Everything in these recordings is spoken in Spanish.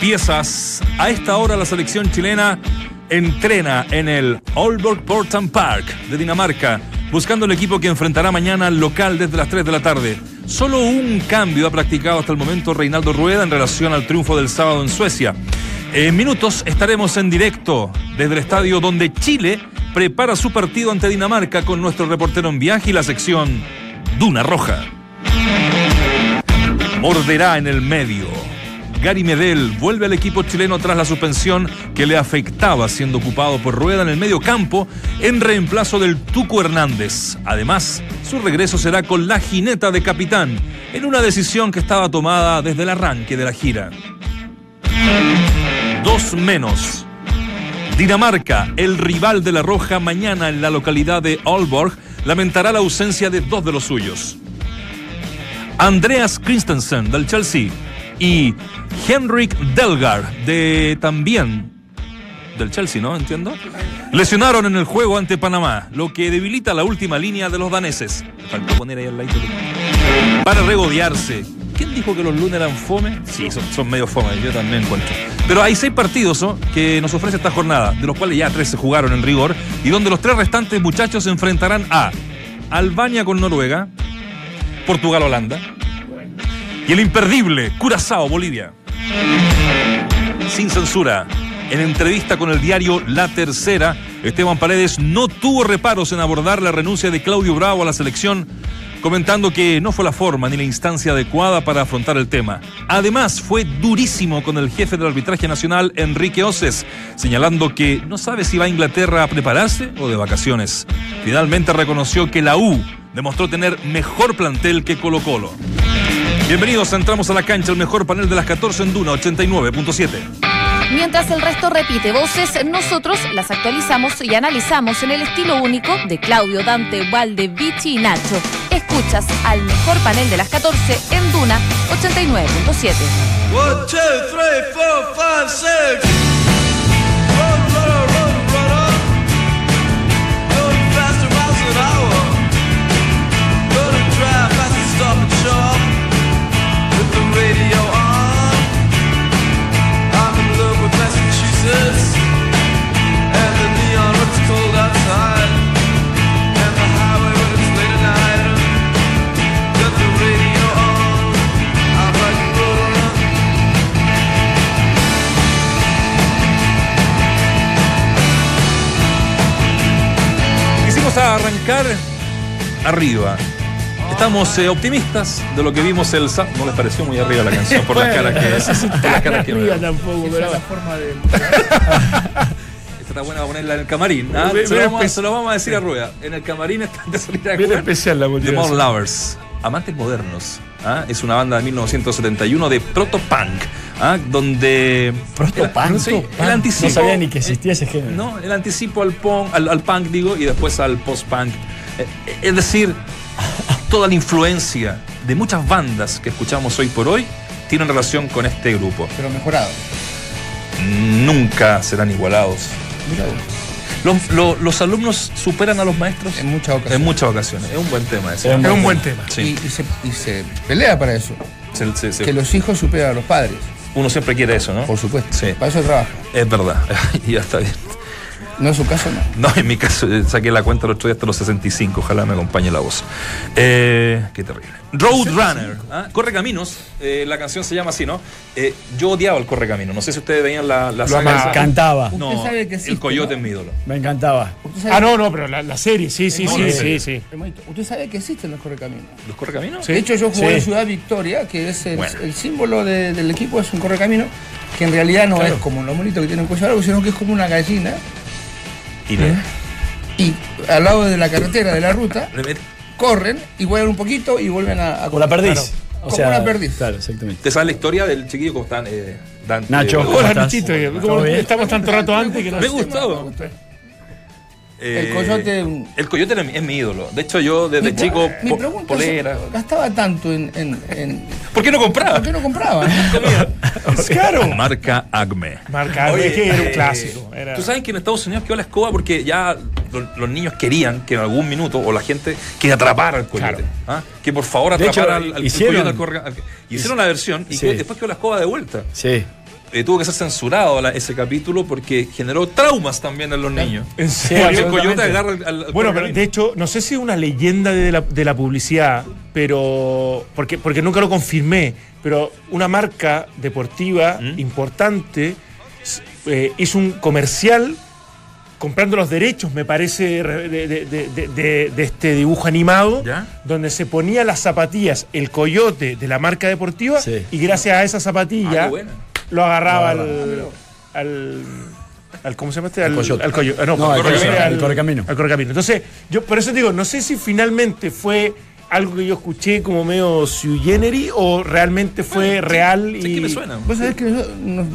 piezas. A esta hora la selección chilena entrena en el Aalborg Portan Park de Dinamarca, buscando el equipo que enfrentará mañana al local desde las 3 de la tarde. Solo un cambio ha practicado hasta el momento Reinaldo Rueda en relación al triunfo del sábado en Suecia. En minutos estaremos en directo desde el estadio donde Chile prepara su partido ante Dinamarca con nuestro reportero en viaje y la sección Duna Roja. Morderá en el medio. Gary Medel vuelve al equipo chileno tras la suspensión que le afectaba siendo ocupado por Rueda en el medio campo en reemplazo del Tuco Hernández. Además, su regreso será con la jineta de capitán en una decisión que estaba tomada desde el arranque de la gira. Dos menos. Dinamarca, el rival de la Roja, mañana en la localidad de Aalborg, lamentará la ausencia de dos de los suyos. Andreas Christensen del Chelsea y Henrik Delgar de también del Chelsea, ¿no? Entiendo. Lesionaron en el juego ante Panamá, lo que debilita la última línea de los daneses. Faltó poner ahí al lado. Para regodearse. ¿Quién dijo que los lunes eran fome? Sí, son, son medio fome, yo también encuentro. Pero hay seis partidos ¿no? que nos ofrece esta jornada, de los cuales ya tres se jugaron en rigor, y donde los tres restantes muchachos se enfrentarán a Albania con Noruega, Portugal-Holanda, y el imperdible Curazao-Bolivia. Sin censura. En entrevista con el diario La Tercera, Esteban Paredes no tuvo reparos en abordar la renuncia de Claudio Bravo a la selección, comentando que no fue la forma ni la instancia adecuada para afrontar el tema. Además, fue durísimo con el jefe del arbitraje nacional, Enrique Oces, señalando que no sabe si va a Inglaterra a prepararse o de vacaciones. Finalmente reconoció que la U demostró tener mejor plantel que Colo Colo. Bienvenidos, entramos a la cancha, el mejor panel de las 14 en Duna 89.7. Mientras el resto repite voces, nosotros las actualizamos y analizamos en el estilo único de Claudio, Dante, Valde, Vichy y Nacho. Escuchas al mejor panel de las 14 en Duna 89.7. Quisimos arrancar arriba. Estamos eh, optimistas de lo que vimos el sábado. No les pareció muy arriba la canción por las caras que, por las caras que Arriba veo. tampoco, pero es la forma de. Esta está buena para ponerla en el camarín. ¿ah? Bien- Se, lo bien vamos, a- espe- se lo vamos a decir a Rueda. En el camarín está de salir a bien jugar. especial la The Modern motivación. Lovers, Amantes Modernos. ¿Ah? Es una banda de 1971 de proto-punk, ¿ah? donde... Proto-punk. El anticipo... No sabía ni que existía ese género. No, el anticipo al, punk, al, al punk, digo, y después al post-punk. Eh, eh, Es decir, toda la influencia de muchas bandas que escuchamos hoy por hoy tienen relación con este grupo. Pero mejorado. Nunca serán igualados. Mira Los, lo- los alumnos superan a los maestros En muchas ocasiones. en muchas ocasiones. Es un buen tema ese. Es Es un buen tema. Sí. Y, y se, y se pelea para eso. Se- se- se- Que los hijos superan a los padres, Uno siempre quiere eso, ¿no? por supuesto. Sí. Para eso trabaja. Es verdad. y ya está bien. No es su caso, no. No, en mi caso eh, saqué la cuenta el otro día hasta los 65. Ojalá me acompañe la voz. Eh, qué terrible. Roadrunner. ¿ah? Corre Caminos. eh, la canción se llama así, ¿no? Eh, yo odiaba el Corre Caminos. No sé si ustedes veían la, la Lo saga amaba. esa. Cantaba. No, Usted sabe que existe, el Coyote ¿no? es mi ídolo. Me encantaba. Ah, no, no, pero la, la serie, sí, sí, No, sí, sí, sí. Usted sabe que existen los correcaminos. ¿Los Corre Caminos? Sí. De hecho, yo jugué Sí. en Ciudad Victoria, que es el, Bueno. el símbolo de- del equipo, es un correcamino, que en realidad no Claro. es como los monitos que tienen cuello largo, sino que es como una gallina. Y le, Y al lado de la carretera, de la ruta, corren y vuelan un poquito y vuelven a, a Con la perdiz. Claro. O Como sea, una perdiz. Claro, exactamente. ¿Te sabes la historia del chiquillo cómo están? Eh, Dante, Nacho. eh, ¿Cómo Como bien? estamos tanto rato antes que no Me sé. gustó. El coyote. El coyote era mi- es mi ídolo. De hecho, yo desde Mi- chico, mi po- pregunta polera. es, gastaba tanto en, en, en- ¿Por qué no compraba? ¿Por qué no compraba? Claro. Marca Acme. Marca, Oye, es que era un eh, clásico. Era... Tú sabes que en Estados Unidos quedó la escoba porque ya lo- los, niños querían que en algún minuto, o la gente, que atrapara al coyote. Claro. ¿ah? Que por favor atrapara hecho, al, al hicieron- coyote al corre- al- Hicieron la versión y Sí. que después quedó la escoba de vuelta. Sí. Eh, tuvo que ser censurado la- ese capítulo porque generó traumas también en los niños. En Porque el serio. coyote agarra al, al- Bueno, pero de hecho, no sé si es una leyenda de la, de la publicidad, pero. Porque, porque nunca lo confirmé, pero una marca deportiva ¿Mm? importante eh, hizo un comercial comprando los derechos, me parece, re- de, de- de- de- de- de este dibujo animado, ¿Ya? donde se ponía las zapatillas, el coyote de la marca deportiva, Sí. y gracias a esa Ah, zapatilla buena. Lo agarraba al, al, al- ¿Cómo se llama este? Al, coyote. al coyo- ah, no, No, al correcamino. Entonces, yo por eso digo, no sé si finalmente fue algo que yo escuché como medio sui generis o realmente fue real y. Sí, que me suena. Vos sabés que yo no,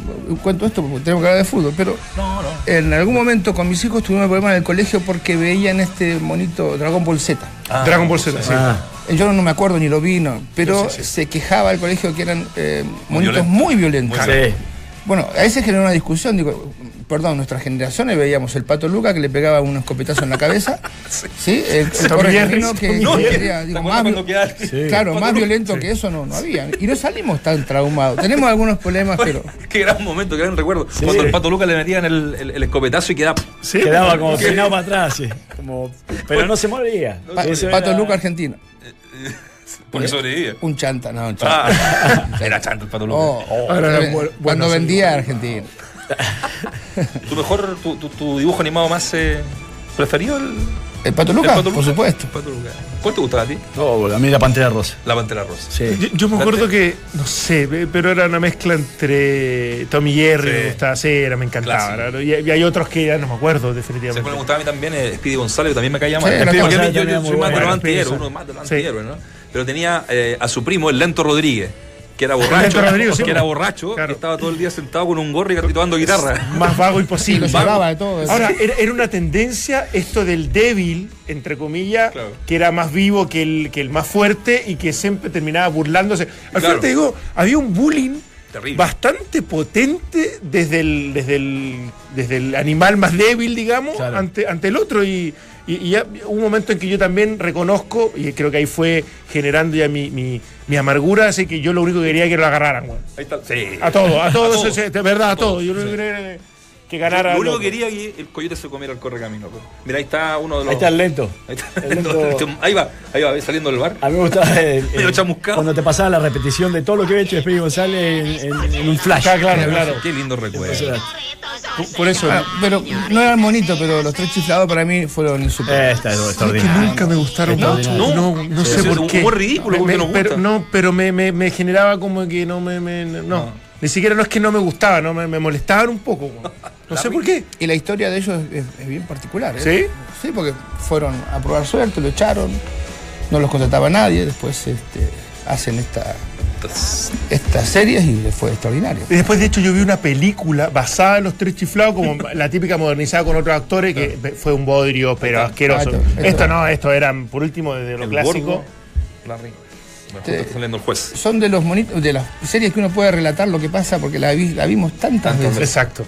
cuento esto porque tenemos que hablar de fútbol, pero No, no. en algún momento con mis hijos tuvimos un problema en el colegio porque veían este monito Dragon Ball Z. Dragon Ball Z, sí. Ah, Eh, Yo no me acuerdo ni lo vi, no, pero Sí, sí, sí. se quejaba el colegio que eran eh, monitos violentos. muy violentos. sí. Bueno, a veces generó una discusión, digo, perdón, nuestras generaciones veíamos el pato Luca que le pegaba un escopetazo en la cabeza. sí. El, el que Tommy que Jerry. quería, ¿Te digo, acuerdas más, cuando vi- quedaba- Sí. claro, más Luca? violento que eso no, no había. Y no salimos tan traumados. Tenemos algunos problemas, pero Qué gran momento, qué gran recuerdo. Cuando el pato Lucas le metían el, el- el escopetazo y quedaba. Sí. Quedaba como peinado para atrás, sí. Como, pero no se moría. Pa- Eso pato era- Luca argentino. Porque sobrevivía. Un chanta, no, un chanta. Ah, era chanto el pato Lucas. Oh, eh, cuando vendía a Argentina. ¿Tu mejor, tu, tu- tu dibujo animado más eh, preferido? El, El Pato el Luca, Pato por Lucas? supuesto. Pato Lucas. ¿Cuál te gustaba a ti? No, a mí la pantera rosa. La Pantera Rosa. Sí. Yo, yo me acuerdo que, no sé, pe- pero era una mezcla entre Tommy Jerry, Sí. me gustaba Cera, me encantaba. ¿no? Y, y hay otros que ya no me acuerdo, Se definitivamente. me gustaba a mí también eh, Speedy González, que también me caía mal. Sí, Speedy. González, yo, yo muy soy más de los antihéroes, uno más de los Sí. antihéroes, ¿no? Pero tenía eh, a su primo, el Lento Rodríguez, que era borracho. Sí, que era pues. borracho, Claro. que estaba todo el día sentado con un gorro y tocando guitarra. Más vago Sí, imposible. lo llevaba de todo. Ahora, era, era una tendencia esto del débil, entre comillas, Claro. que era más vivo que el, que el más fuerte y que siempre terminaba burlándose. Al Claro. final te digo, había un bullying Terrible. bastante potente desde el, desde el, desde el animal más débil, digamos, Claro. ante, ante el otro. Y, y- y ya hubo un momento en que yo también reconozco, y creo que ahí fue generando ya mi, mi, mi amargura, así que yo lo único que quería era que lo agarraran, güey. Ahí está. Sí. A todos, a todos, de verdad, a todos, Yo lo que quería que ganara. Lo único que quería que el coyote se comiera el correcamino. pues. Mira, ahí está uno de los. Ahí está el lento. Ahí, está. El lento. ahí va, ahí va, saliendo del bar. A mí me gustaba el- el- chamuscado. cuando te pasaba la repetición de todo lo que había hecho Speedy González en, en- en un flash. Ah, claro, claro. Qué lindo recuerdo. Por- eso. Ah, pero no eran bonitos, pero los tres chiflados para mí fueron Eh, insuperables. está Es que nunca me gustaron No, mucho. no. No, no Sí, sé por qué. humor ridículo, Me- me- gusta. pero, no, pero me, me- me generaba como que no me. me- no. No. Ni siquiera no es que no me gustaba, no me, me molestaban un poco. No sé por qué. Y la historia de ellos es, es bien particular. ¿eh? ¿Sí? Sí, porque fueron a probar suerte, lo echaron, no los contrataba nadie, después este, hacen esta, estas series y fue extraordinario. Y después, de hecho, yo vi una película basada en los tres chiflados, como la típica modernizada con otros actores, que fue un bodrio, pero asqueroso. Ah, esto- Esto, esto- no, esto eran, por último, de lo El clásico. Larry. Bueno, justo está saliendo el juez. Son de los monitos, de las series que uno puede relatar lo que pasa porque la, vi- la vimos tantas veces. Exacto.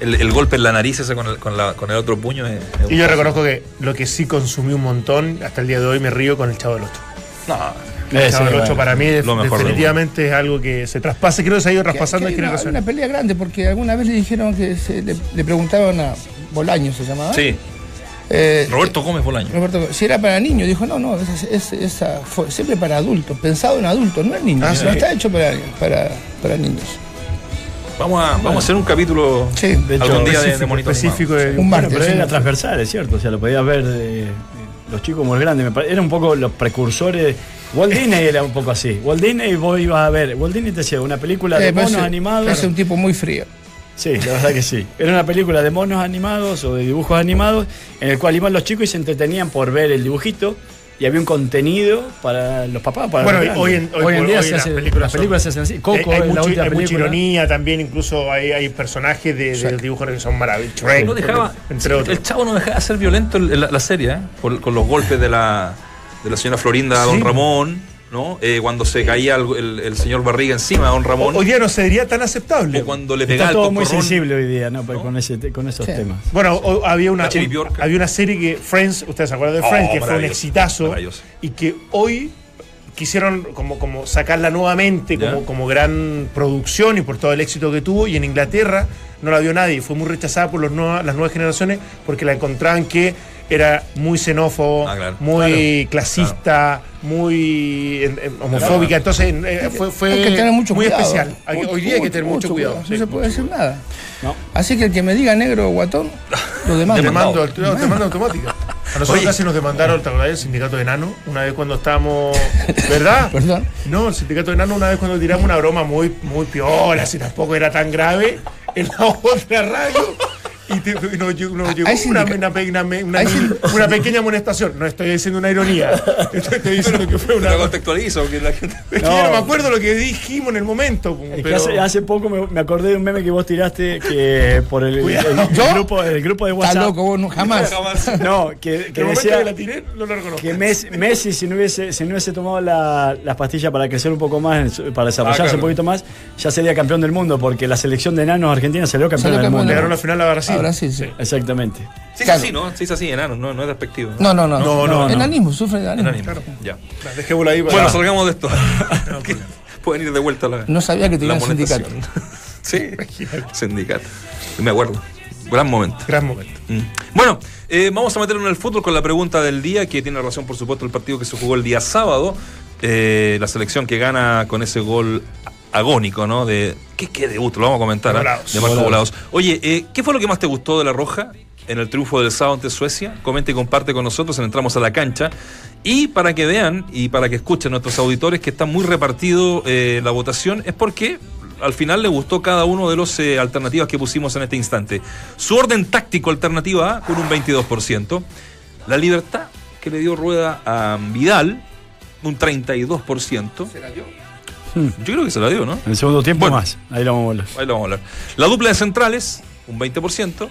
El, el golpe en la nariz ese con el, con la- con el otro puño es. es Y yo reconozco que lo que sí consumí un montón, hasta el día de hoy me río con el Chavo del Ocho. No, El Chavo del Ocho para mí del definitivamente es algo que se traspasa, creo que se ha ido Que- traspasando que en hay una pelea grande porque alguna vez le dijeron que se- le, le preguntaron a Bolaño, se llamaba. sí. Eh, Roberto Gómez Bolaño. Roberto, si era para niños, dijo, no, no, esa, esa- esa fue siempre para adultos, pensado en adultos, no en niños. Ah, no está hecho para, para, para niños. Vamos a, vamos a hacer un capítulo Sí. De hecho, algún día de, de específico, monito específico de- Un Bueno, martes. pero sí. era transversal, es cierto. O sea, lo podías ver de, los chicos como el grande. Me pare- Era un poco los precursores. Walt Disney era un poco así. Walt Disney vos ibas a ver. Walt Disney te decía una película de Eh, monos animados. parece un tipo muy frío. Sí, la verdad que sí. Era una película de monos animados o de dibujos animados en el cual iban los chicos y se entretenían por ver el dibujito y había un contenido para los papás. Para Bueno, los hoy en, hoy por día hoy se las hace, películas las películas se son- hacen así. Coco hay, hay es la mucho- última hay mucha película. ironía también, incluso hay, hay personajes de, de dibujos que son maravillosos. Shrek, No dejaba, entre otros. el chavo no dejaba de ser violento en la, la serie, ¿eh? Con los golpes de la, de la señora Florinda a Don Sí. Ramón, ¿no? Eh, cuando se caía el, el- el señor Barriga encima de Don Ramón, Hoy día no sería tan aceptable. o cuando le pegaba Está el todo muy sensible hoy día, ¿no? ¿No? Con, ese, te- con esos Sí. temas. Bueno, o- había una, un- había serie que Friends, ustedes se acuerdan de Oh, Friends, que fue un exitazo y que hoy quisieron como, como sacarla nuevamente como gran producción y por todo el éxito que tuvo. Y en Inglaterra no la vio nadie. Fue muy rechazada por los nueva- las nuevas generaciones porque la encontraban que era muy xenófobo, Ah, claro. muy clasista, muy en- en- homofóbica. Entonces eh, fue, fue Hay que tener mucho muy cuidado. especial. Hay Hoy día hay que tener mucho, cuidado. No sí. se puede decir nada. No. Así que el que me diga negro o guatón, lo demás. Te mando, no, te mando automática. A nosotros Oye. casi nos demandaron, ¿te acordás del sindicato de enano? Una vez cuando estábamos. ¿Verdad? Perdón. No, el sindicato de enano, una vez cuando tiramos una broma muy, muy piola, si tampoco era tan grave, en la otra radio. Y, te- y nos, llegó- nos llegó hay una, una una- una- hay una- sin- una pequeña amonestación. No estoy diciendo una ironía. Estoy, estoy diciendo que fue una. Lo contextualizo, que la gente. Es que No. yo no me acuerdo lo que dijimos en el momento. Es que pero- hace, hace poco me, me acordé de un meme que vos tiraste que por el, el- el ¿Yo? grupo, el grupo de Está WhatsApp. loco, vos no, jamás. No, que, que decía que la tiré, no lo reconozco. que Messi, Messi, si no hubiese, si no hubiese tomado la- las pastillas para crecer un poco más, para desarrollarse Ah, claro. un poquito más, ya sería campeón del mundo, porque la selección de enanos argentina salió campeón Salió del campeón mundo. Llegaron a la final a Brasil. Ahora sí, sí. Exactamente. Sí, es Claro. así, ¿no? Sí, es así, enano, no, no es despectivo. No, no, no. No, no, no. Enanismo, sufre de enanismo. Enanimo. Ya. Dejémoslo ahí. para- Bueno, salgamos de esto. Pueden ir de vuelta a la. No sabía que la tenía un sindicato. sí, sindicato. Me acuerdo. Gran momento. Gran momento. Mm. Bueno, eh, vamos a meterlo en el fútbol con la pregunta del día, que tiene relación, por supuesto, al partido que se jugó el día sábado. Eh, la selección que gana con ese gol agónico, ¿no? De ¿Qué, qué debut? Lo vamos a comentar. ¿ah? De Marco Volados. Volados. Oye, eh, ¿qué fue lo que más te gustó de La Roja en el triunfo del sábado ante Suecia? Comenta y comparte con nosotros en Entramos a la Cancha. Y para que vean y para que escuchen nuestros auditores que está muy repartido eh, la votación, es porque al final le gustó cada uno de los eh, alternativas que pusimos en este instante. Su orden táctico alternativa A con un 22%. La libertad que le dio rueda a Vidal, un 32%. Yo creo que se la dio, ¿no? En el segundo tiempo Bueno. más. Ahí lo vamos a volver. Ahí lo vamos a hablar. La dupla de centrales, un 20%.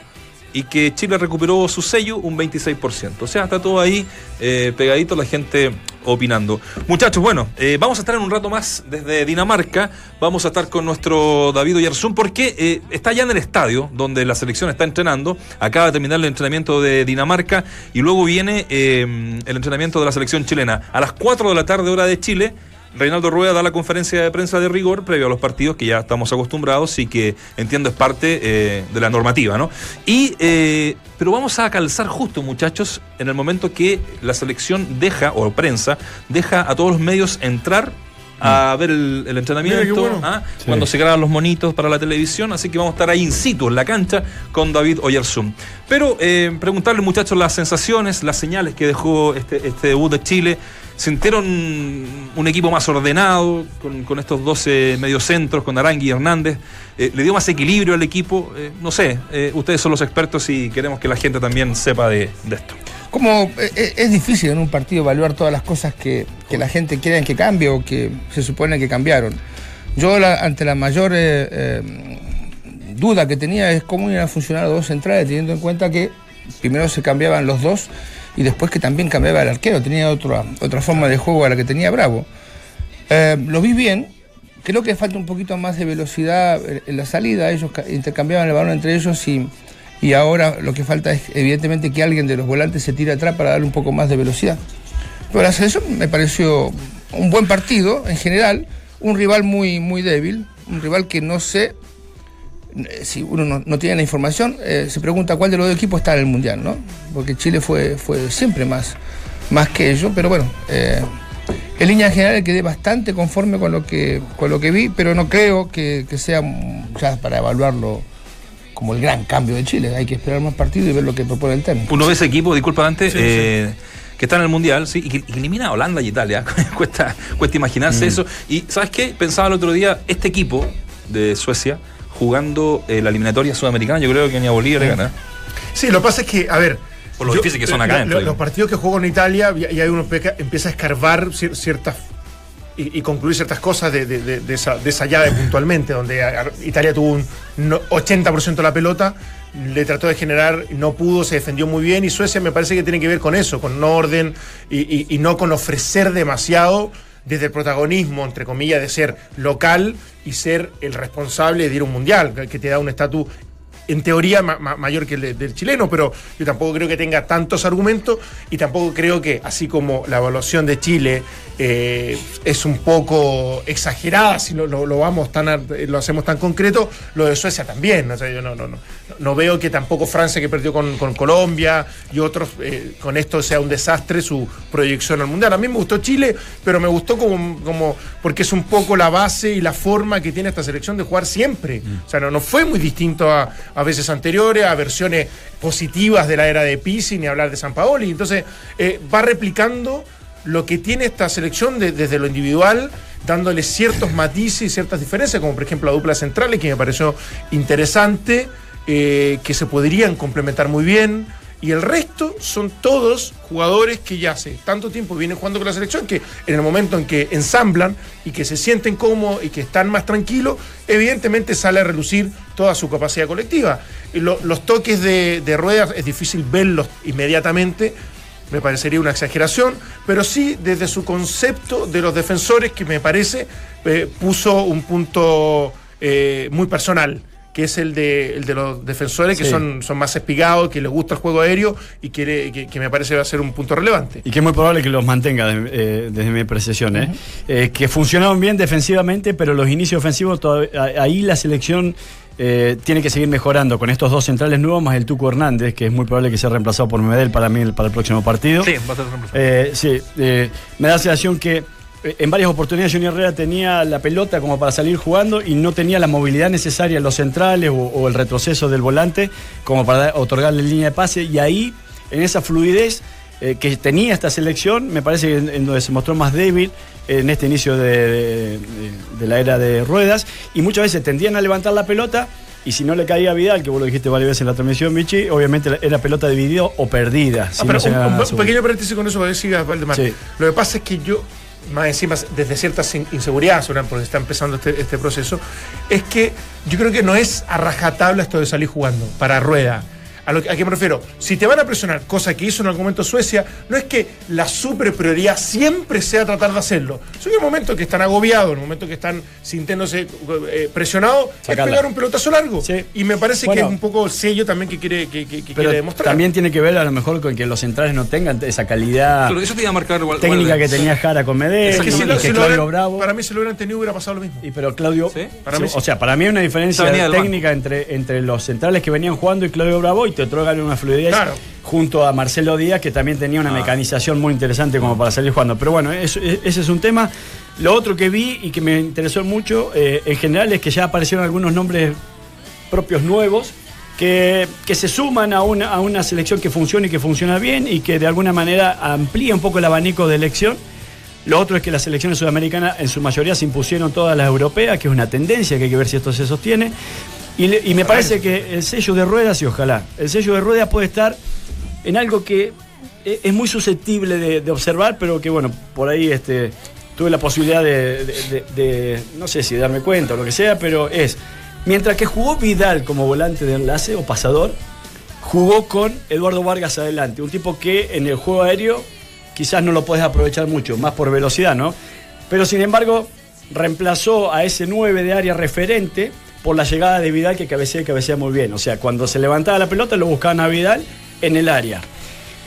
Y que Chile recuperó su sello, un 26%. O sea, está todo ahí eh, pegadito, la gente opinando. Muchachos, bueno, eh, vamos a estar en un rato más desde Dinamarca. Vamos a estar con nuestro David Oyarzún porque eh, está ya en el estadio donde la selección está entrenando. Acaba de terminar el entrenamiento de Dinamarca y luego viene eh, el entrenamiento de la selección chilena. A las 4 de la tarde, hora de Chile. Reinaldo Rueda da la conferencia de prensa de rigor previo a los partidos que ya estamos acostumbrados y que entiendo es parte eh, de la normativa, ¿no? Y, eh, pero vamos a calzar justo, muchachos, en el momento que la selección deja, o prensa, deja a todos los medios entrar a ver el, el entrenamiento, Mira qué bueno. ¿ah? Sí. cuando se graban los monitos para la televisión, así que vamos a estar ahí in situ, en la cancha, con David Oyarzún. Pero eh, preguntarle, muchachos, las sensaciones, las señales que dejó este, este debut de Chile. ¿Sintieron un equipo más ordenado con, estos 12 mediocentros, con Arangui y Hernández? Eh, ¿Le dio más equilibrio al equipo? Eh, no sé, eh, ustedes son los expertos y queremos que la gente también sepa de, esto. Como es difícil en un partido evaluar todas las cosas que, que la gente quiere que cambie o que se supone que cambiaron. Yo la- ante la mayor duda que tenía es cómo iban a funcionar los dos centrales, teniendo en cuenta que primero se cambiaban los dos y después que también cambiaba el arquero, tenía otra, otra forma de juego a la que tenía Bravo. Eh, lo vi bien, creo que falta un poquito más de velocidad en- la salida, ellos ca- intercambiaban el balón entre ellos y, y ahora lo que falta es evidentemente que alguien de los volantes se tire atrás para darle un poco más de velocidad. Pero la selección me pareció un buen partido en general, un rival muy, muy débil, un rival que no sé, si uno no, no tiene la información, eh, se pregunta cuál de los dos equipos está en el Mundial, ¿no? Porque Chile fue, fue siempre más, más que ellos, pero bueno, eh, en línea general quedé bastante conforme con lo que, con lo que vi, pero no creo que, que sea mm, ya para evaluarlo como el gran cambio de Chile. Hay que esperar más partidos y ver lo que propone el técnico. Uno ve ese equipo, disculpa antes, eh, que está en el Mundial, sí, y que, elimina a Holanda y Italia. cuesta, cuesta imaginarse eso. Y ¿sabes qué? Pensaba el otro día, este equipo de Suecia, jugando eh, la eliminatoria sudamericana, yo creo que ni a Bolivia le gana. Sí, lo que pasa es que, a ver. Por lo difícil que son acá lo- lo- digo. Los partidos que juego en Italia, y ahí uno peca- empieza a escarbar cier- ciertas. Y, y concluir ciertas cosas de, de- de- de esa, de esa llave puntualmente, donde a- Italia tuvo un no- 80% de la pelota, le trató de generar, no pudo, se defendió muy bien, y Suecia me parece que tiene que ver con eso, con no orden y, y- y no con ofrecer demasiado desde el protagonismo, entre comillas, de ser local y ser el responsable de ir a un mundial, que- te da un estatus en teoría ma- ma- mayor que el de- del chileno, pero yo tampoco creo que tenga tantos argumentos y tampoco creo que, así como la evaluación de Chile eh, es un poco exagerada, si lo, lo- vamos tan a- lo hacemos tan concreto, lo de Suecia también. O sea, yo no, no, no, no veo que tampoco Francia, que perdió con, con Colombia y otros, eh, con esto sea un desastre su proyección al mundial. A mí me gustó Chile, pero me gustó como, como porque es un poco la base y la forma que tiene esta selección de jugar siempre. O sea, no, no fue muy distinto a, a veces anteriores, a versiones positivas de la era de Pizzi, ni hablar de San Paoli. Entonces, eh, va replicando lo que tiene esta selección de- desde lo individual, dándole ciertos matices y ciertas diferencias, como por ejemplo la dupla centrales, que me pareció interesante, eh, que se podrían complementar muy bien. Y el resto son todos jugadores que ya hace tanto tiempo vienen jugando con la selección que en el momento en que ensamblan y que se sienten cómodos y que están más tranquilos, evidentemente sale a relucir toda su capacidad colectiva. Los toques de, de ruedas es difícil verlos inmediatamente, me parecería una exageración, pero sí desde su concepto de los defensores que me parece eh, puso un punto eh, muy personal que es el de, el de los defensores que son, son más espigados, que les gusta el juego aéreo y que, que, que me parece va a ser un punto relevante. Y que es muy probable que los mantenga de- eh, desde mi apreciación. ¿eh? Eh, que funcionaron bien defensivamente, pero los inicios ofensivos, todavía- ahí la selección eh, tiene que seguir mejorando con estos dos centrales nuevos, más el Tuco Hernández, que es muy probable que sea reemplazado por Medel para mí el- para el próximo partido. Sí, va a ser reemplazado. Eh, sí, eh, me da la sensación que en varias oportunidades Junior Herrera tenía la pelota como para salir jugando y no tenía la movilidad necesaria en los centrales o, o el retroceso del volante como para otorgarle línea de pase y ahí en esa fluidez eh, que tenía esta selección me parece que en, en donde se mostró más débil en este inicio de, de- de- de la era de ruedas y muchas veces tendían a levantar la pelota y si no le caía a Vidal, que vos lo dijiste varias veces en la transmisión, Michi, obviamente era pelota dividida o perdida. si Ah, pero no se un, pequeño paréntesis con eso para que sigas, Valdemar. Sí. Lo que pasa es que yo, más encima, desde ciertas in- inseguridades, porque está empezando este, este proceso, es que yo creo que no es a rajatabla esto de salir jugando para rueda. ¿A, lo, que- ¿A qué me refiero? Si te van a presionar, cosa que hizo en algún momento Suecia, no es que la super prioridad siempre sea tratar de hacerlo. Son el momento que están agobiados, en el momento que están sintiéndose eh, presionados, es pegar un pelotazo largo. Sí. Y me parece que es un poco el sello también que quiere, que, que- que Pero quiere demostrar. también tiene que ver a lo mejor con que los centrales no tengan esa calidad Pero eso te iba a marcar igual- técnica igual- que tenía Jara con Medel Es que si lo- que si lo Claudio hubieran- Bravo. Para mí, si lo hubieran tenido, hubiera pasado lo mismo. Y pero Claudio, ¿Sí? Para mí o sea, para mí hay una diferencia técnica entre, entre los centrales que venían jugando y Claudio Bravo y te otorgan una fluidez Claro. junto a Marcelo Díaz que también tenía una Ah. mecanización muy interesante como para salir jugando. Pero bueno, eso- e- ese es un tema. Lo otro que vi y que me interesó mucho eh, en general es que ya aparecieron algunos nombres propios nuevos que, que se suman a una, a una selección que funciona y que funciona bien y que de alguna manera amplía un poco el abanico de elección. Lo otro es que las selecciones sudamericanas en su mayoría se impusieron todas las europeas, que es una tendencia que hay que ver si esto se sostiene. Y, le- y me parece que el sello de ruedas, y ojalá, el sello de ruedas puede estar en algo que e- es muy susceptible de, de observar, pero que bueno, por ahí este, tuve la posibilidad de- de, no sé si darme cuenta o lo que sea, pero es, mientras que jugó Vidal como volante de enlace o pasador, jugó con Eduardo Vargas adelante, un tipo que en el juego aéreo quizás no lo puedes aprovechar mucho, más por velocidad, ¿no? Pero sin embargo, reemplazó a ese 9 de área referente por la llegada de Vidal que cabecea y cabecea muy bien. O sea, cuando se levantaba la pelota lo buscaban a Vidal en el área,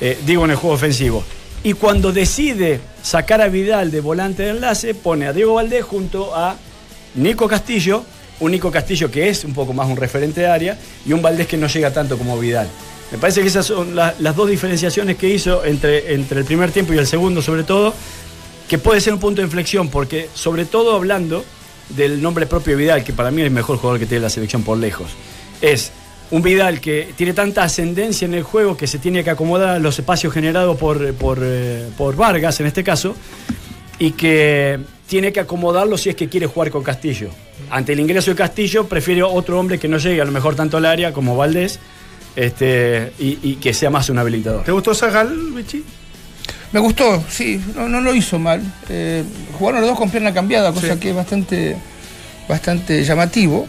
eh, digo en el juego ofensivo. Y cuando decide sacar a Vidal de volante de enlace, pone a Diego Valdés junto a Nico Castillo, un Nico Castillo que es un poco más un referente de área, y un Valdés que no llega tanto como Vidal. Me parece que esas son la- las dos diferenciaciones que hizo entre, entre el primer tiempo y el segundo, sobre todo, que puede ser un punto de inflexión, porque sobre todo hablando del nombre propio Vidal, que para mí es el mejor jugador que tiene la selección por lejos, es un Vidal que tiene tanta ascendencia en el juego que se tiene que acomodar los espacios generados por, por, eh, por Vargas en este caso, y que tiene que acomodarlo si es que quiere jugar con Castillo. Ante el ingreso de Castillo, prefiere otro hombre que no llegue a lo mejor tanto al área como Valdés, este, y, y que sea más un habilitador. ¿Te gustó Zagal, Vichy? Me gustó, sí, no, no lo hizo mal. Eh, jugaron los dos con pierna cambiada, cosa Sí. que es bastante, bastante llamativo.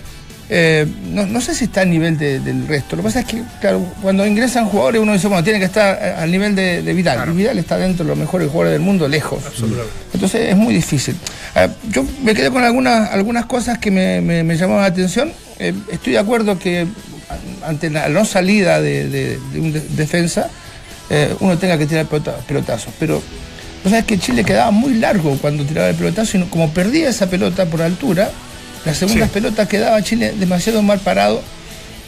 Eh, no, no sé si está al nivel de- del resto. Lo que pasa es que, claro, cuando ingresan jugadores uno dice, bueno, tiene que estar al nivel de, de Vidal. Claro. Y Vidal está dentro de los mejores jugadores del mundo, lejos. Absolutamente. Entonces es muy difícil. Ah, yo me quedé con algunas, algunas cosas que me, me- me llamaban la atención. Eh, estoy de acuerdo que ante la no salida de, un de- defensa, eh, uno tenga que tirar pelota- pelotazos. Pero vos sabés que Chile quedaba muy largo cuando tiraba el pelotazo y como perdía esa pelota por altura, las segundas pelotas quedaba Chile demasiado mal parado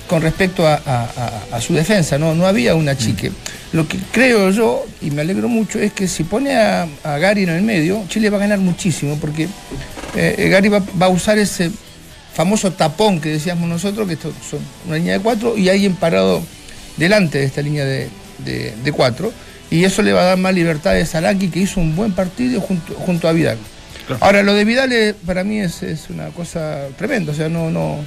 con respecto a, a- a- a su defensa, no, no había una chique. Lo que creo yo, y me alegro mucho, es que si pone a, a Gary en el medio, Chile va a ganar muchísimo, porque eh, Gary va, va a usar ese famoso tapón que decíamos nosotros, que esto son una línea de cuatro, y alguien parado delante de esta línea de, de- de cuatro, y eso le va a dar más libertades a Araki, que hizo un buen partido junto, junto a Vidal. Ahora, lo de Vidal para mí es, es una cosa tremenda, o sea, no, no,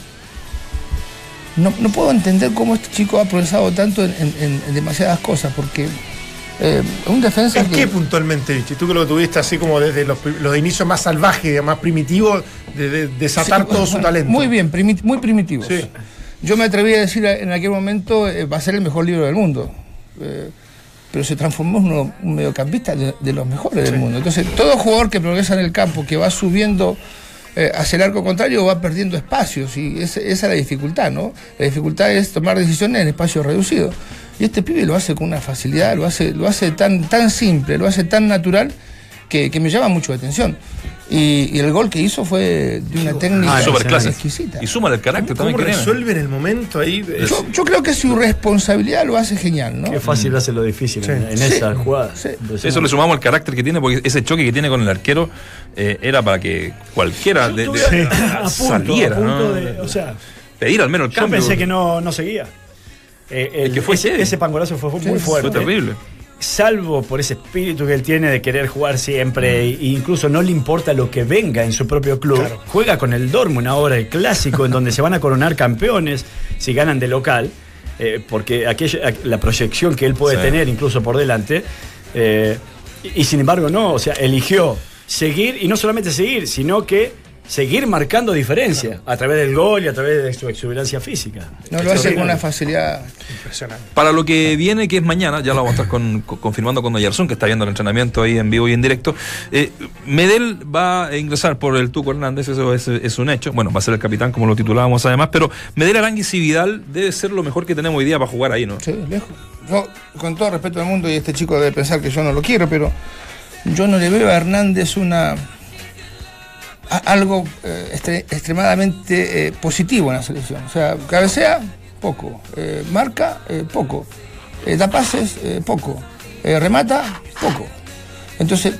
no, no puedo entender cómo este chico ha progresado tanto en, en- en demasiadas cosas, porque eh, un defensa ¿En que- qué puntualmente, Vichy? Tú que lo tuviste así como desde los, los inicios más salvajes, más primitivos, de, de desatar Sí, todo su talento. Muy bien, primi- muy primitivos. Sí. Yo me atreví a decir en aquel momento, eh, va a ser el mejor libro del mundo. Eh, pero se transformó en uno- un mediocampista de, de los mejores del mundo. Entonces, todo jugador que progresa en el campo, que va subiendo eh, hacia el arco contrario, va perdiendo espacios. Y esa es la dificultad, ¿no? La dificultad es tomar decisiones en espacios reducidos. Y este pibe lo hace con una facilidad, lo hace, lo hace tan, tan simple, lo hace tan natural, que, que me llama mucho la atención. Y, y el gol que hizo fue de una técnica Ah, superclase. exquisita. Y suma el carácter ¿Cómo también resuelve en el momento ahí? Yo, yo creo que su responsabilidad lo hace genial, ¿no? Qué fácil hace lo difícil en, en Sí. esa jugada. Sí. Eso le sumamos el carácter que tiene, porque ese choque que tiene con el arquero eh, era para que cualquiera de, de- a saliera, a punto ¿no? de- o sea, Pedir al menos el yo cambio. pensé que no, no seguía. Eh, el- que fue ese, ese pangolazo fue muy fuerte. Fue terrible. Salvo por ese espíritu que él tiene de querer jugar siempre e incluso no le importa lo que venga en su propio club. Juega con el Dortmund ahora, el clásico, en donde se van a coronar campeones si ganan de local, eh, porque aquella, aqu- la proyección que él puede Sí. tener incluso por delante. eh, y, y sin embargo no, o sea, eligió seguir y no solamente seguir, sino que seguir marcando diferencia a través del gol y a través de su exuberancia física. No lo hace con una facilidad. Impresionante. Para lo que viene, que es mañana, ya lo vamos a estar con- con- confirmando con Oyarzún, que está viendo el entrenamiento ahí en vivo y en directo. Eh, Medel va a ingresar por el Tuco Hernández, eso es, es un hecho. Bueno, va a ser el capitán, como lo titulábamos además, pero Medel, Aranguis y Vidal debe ser lo mejor que tenemos hoy día para jugar ahí, ¿no? Sí, lejos. Yo, con todo respeto al mundo, y este chico debe pensar que yo no lo quiero, pero yo no le veo a Hernández una algo eh, estre- extremadamente eh, positivo en la selección. O sea, cabecea, poco. Eh, marca, poco. Da pases, poco. Remata, poco. Entonces,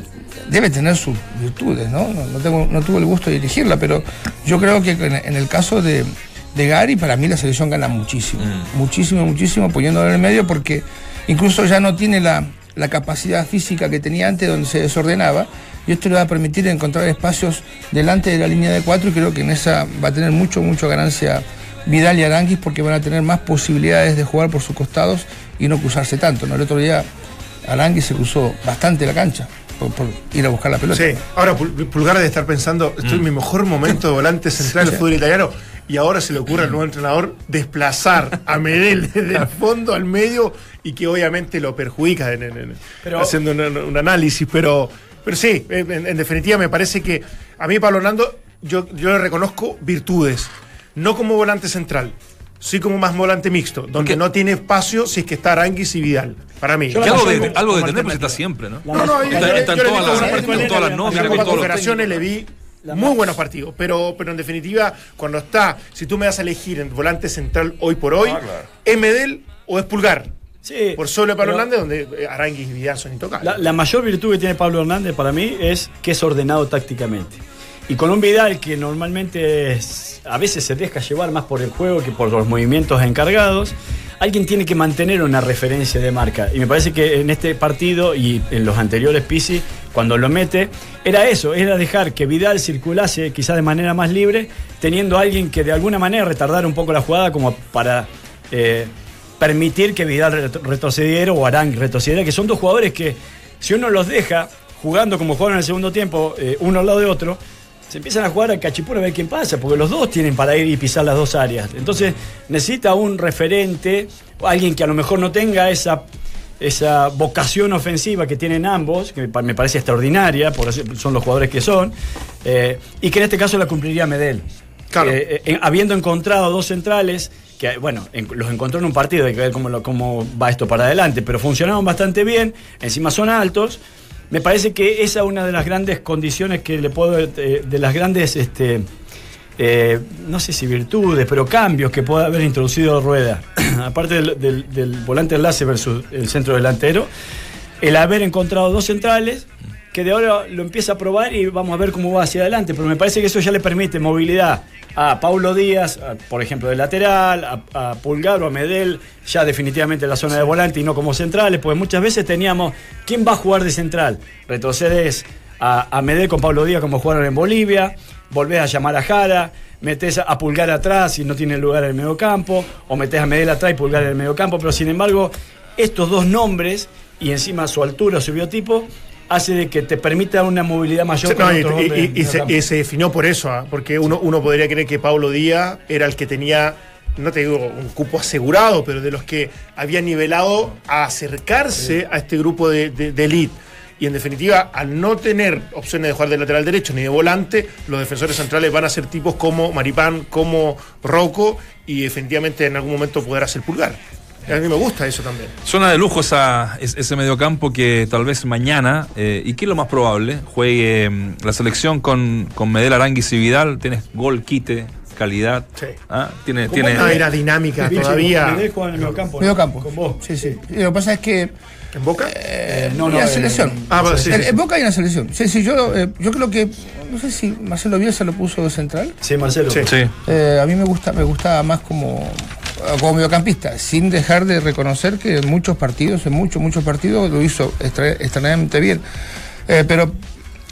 debe tener sus virtudes, ¿no? No, no tengo, no tuve el gusto de dirigirla, pero yo creo que en, en el caso de, de Gary, para mí la selección gana muchísimo. Muchísimo, muchísimo poniéndolo en el medio, porque incluso ya no tiene la, la capacidad física que tenía antes, donde se desordenaba. Y esto le va a permitir encontrar espacios delante de la línea de cuatro, y creo que en esa va a tener mucho, mucho ganancia Vidal y Aranguis, porque van a tener más posibilidades de jugar por sus costados y no cruzarse tanto. ¿no? El otro día Aranguis se cruzó bastante la cancha por, por ir a buscar la pelota. Sí, ahora Pul- Pulgar de estar pensando, estoy en mi mejor momento de volante central del fútbol italiano y ahora se le ocurre al nuevo entrenador desplazar a Medel desde el fondo al medio y que obviamente lo perjudica en- en- en- Pero- haciendo un, un análisis, pero, pero sí, en, en definitiva me parece que a mí Pablo Hernando yo, yo le reconozco virtudes, no como volante central. Sí como más volante mixto, donde no tiene espacio si es que está Aranguis y Vidal. Para mí. Algo de, algo de tener, pues está siempre, ¿no? No, no, yo, Está- yo- en todas las- una en las nóminas, Confederaciones le vi muy buenos partidos, pero, pero en definitiva, cuando está, si tú me das a elegir en volante central hoy por hoy, ¿es Medel o es Pulgar? Sí, Por sobre Pablo Hernández, donde eh, Aranguis y Vidal son intocables. La, la mayor virtud que tiene Pablo Hernández para mí es que es ordenado tácticamente. Y con un Vidal que normalmente es- a veces se deja llevar más por el juego que por los movimientos encargados, alguien tiene que mantener una referencia de marca. Y me parece que en este partido y en los anteriores Pisi, cuando lo mete, era eso, era dejar que Vidal circulase quizás de manera más libre, teniendo a alguien que de alguna manera retardara un poco la jugada como para... eh, permitir que Vidal retro- retrocediera o Arang retrocediera, que son dos jugadores que si uno los deja jugando como jugaron en el segundo tiempo, eh, uno al lado de otro, se empiezan a jugar a cachipura a ver quién pasa, porque los dos tienen para ir y pisar las dos áreas. Entonces necesita un referente, alguien que a lo mejor no tenga esa, esa vocación ofensiva que tienen ambos, que me pa- me parece extraordinaria, por eso son los jugadores que son, eh, y que en este caso la cumpliría Medel. Claro. Eh, habiendo encontrado dos centrales que bueno, en- los encontró en un partido, hay que ver cómo, lo- cómo va esto para adelante, pero funcionaron bastante bien, encima son altos. Me parece que esa es una de las grandes condiciones que le puedo, eh, de las grandes, este, eh, no sé si virtudes, pero cambios que puede haber introducido Rueda, aparte del- del volante enlace versus el centro delantero, el haber encontrado dos centrales que de ahora lo empieza a probar y vamos a ver cómo va hacia adelante, pero me parece que eso ya le permite movilidad a Paulo Díaz, por ejemplo, de lateral, a, a Pulgar o a Medel, ya definitivamente en la zona de volante y no como centrales, porque muchas veces teníamos, ¿quién va a jugar de central? Retrocedes a, a Medel con Pablo Díaz como jugaron en Bolivia, volvés a llamar a Jara, metés a, Pulgar atrás y no tiene lugar en el medio campo, o metés a Medel atrás y Pulgar en el medio campo, pero sin embargo, estos dos nombres y encima su altura, su biotipo, hace de que te permita una movilidad mayor. No, hombres se, y se definió por eso, ¿ah? porque uno, uno podría creer que Pablo Díaz era el que tenía, no te digo un cupo asegurado, pero de los que había nivelado a acercarse a este grupo de, de- de elite. Y en definitiva, al no tener opciones de jugar de lateral derecho ni de volante, los defensores centrales van a ser tipos como Maripán, como Rocco, y definitivamente en algún momento podrá ser pulgar. A mí me gusta eso también. Suena de lujo esa, es- ese mediocampo que tal vez mañana, eh, y que es lo más probable, juegue mm, la selección con, con Medel, Aranguis y Vidal. Tienes gol, quite, calidad. Sí. ¿ah? Tiene, tiene, una aerodinámica Vichy, todavía. Medel juega en el medio campo. ¿no? Medio campo. Con vos. Sí, sí. Y lo que pasa es que ¿En Boca? eh, no, no, la eh, selección. Ah, bueno, sí, en, sí, sí. en Boca hay una selección. Sí, sí, yo, eh, yo creo que, no sé si Marcelo Bielsa lo puso de central. Sí, Marcelo. Sí. Sí. Eh, a mí me gusta, me gustaba más como, como mediocampista, sin dejar de reconocer que en muchos partidos, en muchos, muchos partidos lo hizo extra- extraordinariamente bien. Eh, pero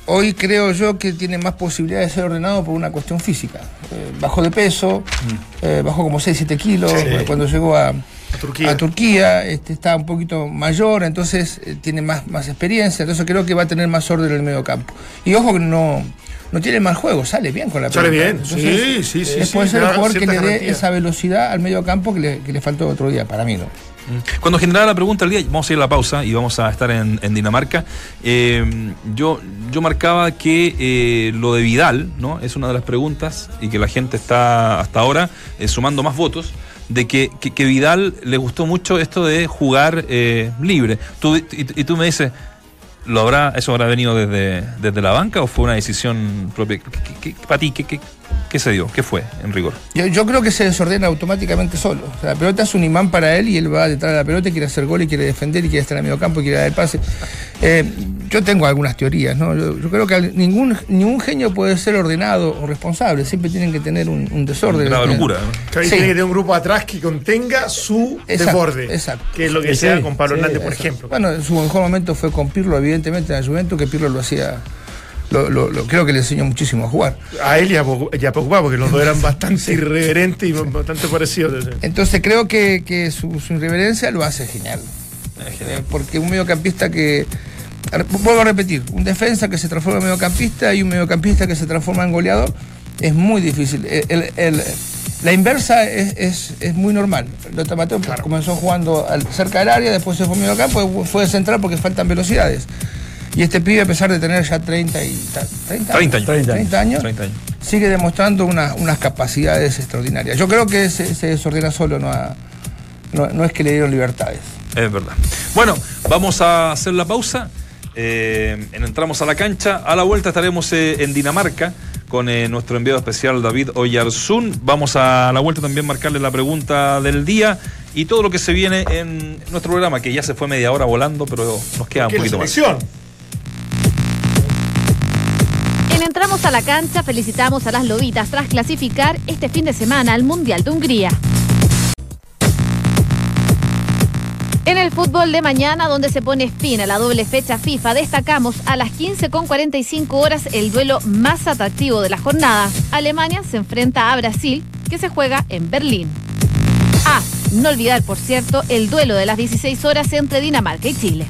hoy creo yo que tiene más posibilidades de ser ordenado por una cuestión física. Eh, bajó de peso, eh, bajó como 6-7 kilos Sí. eh, cuando llegó a, Turquía. a Turquía, este, está un poquito mayor, entonces eh, tiene más, más experiencia, entonces creo que va a tener más orden en el medio campo. Y ojo que no, no tiene mal juego, sale bien con la Sale pelota. bien, sí, sí, sí, eh, sí, puede ser da el jugador que le dé garantía. esa velocidad al medio campo que le, que le faltó otro día, para mí, ¿no? Cuando generaba la pregunta el día, vamos a ir a la pausa y vamos a estar en, en Dinamarca. eh, yo, yo marcaba que eh, lo de Vidal, ¿no? Es una de las preguntas y que la gente está hasta ahora eh, sumando más votos. De que, que, que Vidal le gustó mucho esto de jugar eh, libre. Tú, y, y tú me dices, ¿lo habrá, ¿eso habrá venido desde, desde la banca o fue una decisión propia? ¿Qué, qué- para ti, ¿qué, qué, se dio? ¿Qué fue en rigor? Yo, yo creo que se desordena automáticamente solo. O sea, la pelota es un imán para él y él va detrás de la pelota y quiere hacer gol y quiere defender y quiere estar en el medio campo y quiere dar el pase. Eh, yo tengo algunas teorías, ¿no? Yo, yo creo que ningún, ningún genio puede ser ordenado o responsable. Siempre tienen que tener un, un desorden. Una locura. ¿no? Que ahí Sí. tiene que tener un grupo atrás que contenga su Exacto, desborde. exacto. Que es lo que Sí, sea con Pablo sí, Hernández, por ejemplo. Bueno, en su mejor momento fue con Pirlo, evidentemente, en la Juventus, que Pirlo lo hacía. Lo, lo- lo- creo que le enseñó muchísimo a jugar. A él y a, Pogba- porque los dos eran bastante irreverentes y bastante parecidos. Entonces creo que, que su, su irreverencia lo hace genial. Eh, porque un mediocampista que. Vuelvo a repetir, un defensa que se transforma en mediocampista y un mediocampista que se transforma en goleador es muy difícil. El- el- el- la inversa es, es- es muy normal. Lothar Mateo comenzó jugando al- cerca del área, después se fue a mediocampo, fue de central porque faltan velocidades. Y este pibe, a pesar de tener ya 30 y ta- 30 30 años. 30 años, 30 años. sigue demostrando una- unas capacidades extraordinarias. Yo creo que se, se desordena solo, no, ha- no, no es que le dieron libertades. Es verdad. Bueno, vamos a hacer la pausa. Eh, entramos a la cancha. A la vuelta estaremos eh, en Dinamarca con eh, nuestro enviado especial David Oyarzún. Vamos a la vuelta también marcarle la pregunta del día y todo lo que se viene en nuestro programa, que ya se fue media hora volando, pero nos queda un poquito más. En Entramos a la cancha, felicitamos a las lobitas tras clasificar este fin de semana al Mundial de Hungría. En el fútbol de mañana, donde se pone fin a la doble fecha FIFA, destacamos a las 15.45 horas el duelo más atractivo de la jornada. Alemania se enfrenta a Brasil, que se juega en Berlín. Ah, no olvidar, por cierto, el duelo de las 16 horas entre Dinamarca y Chile.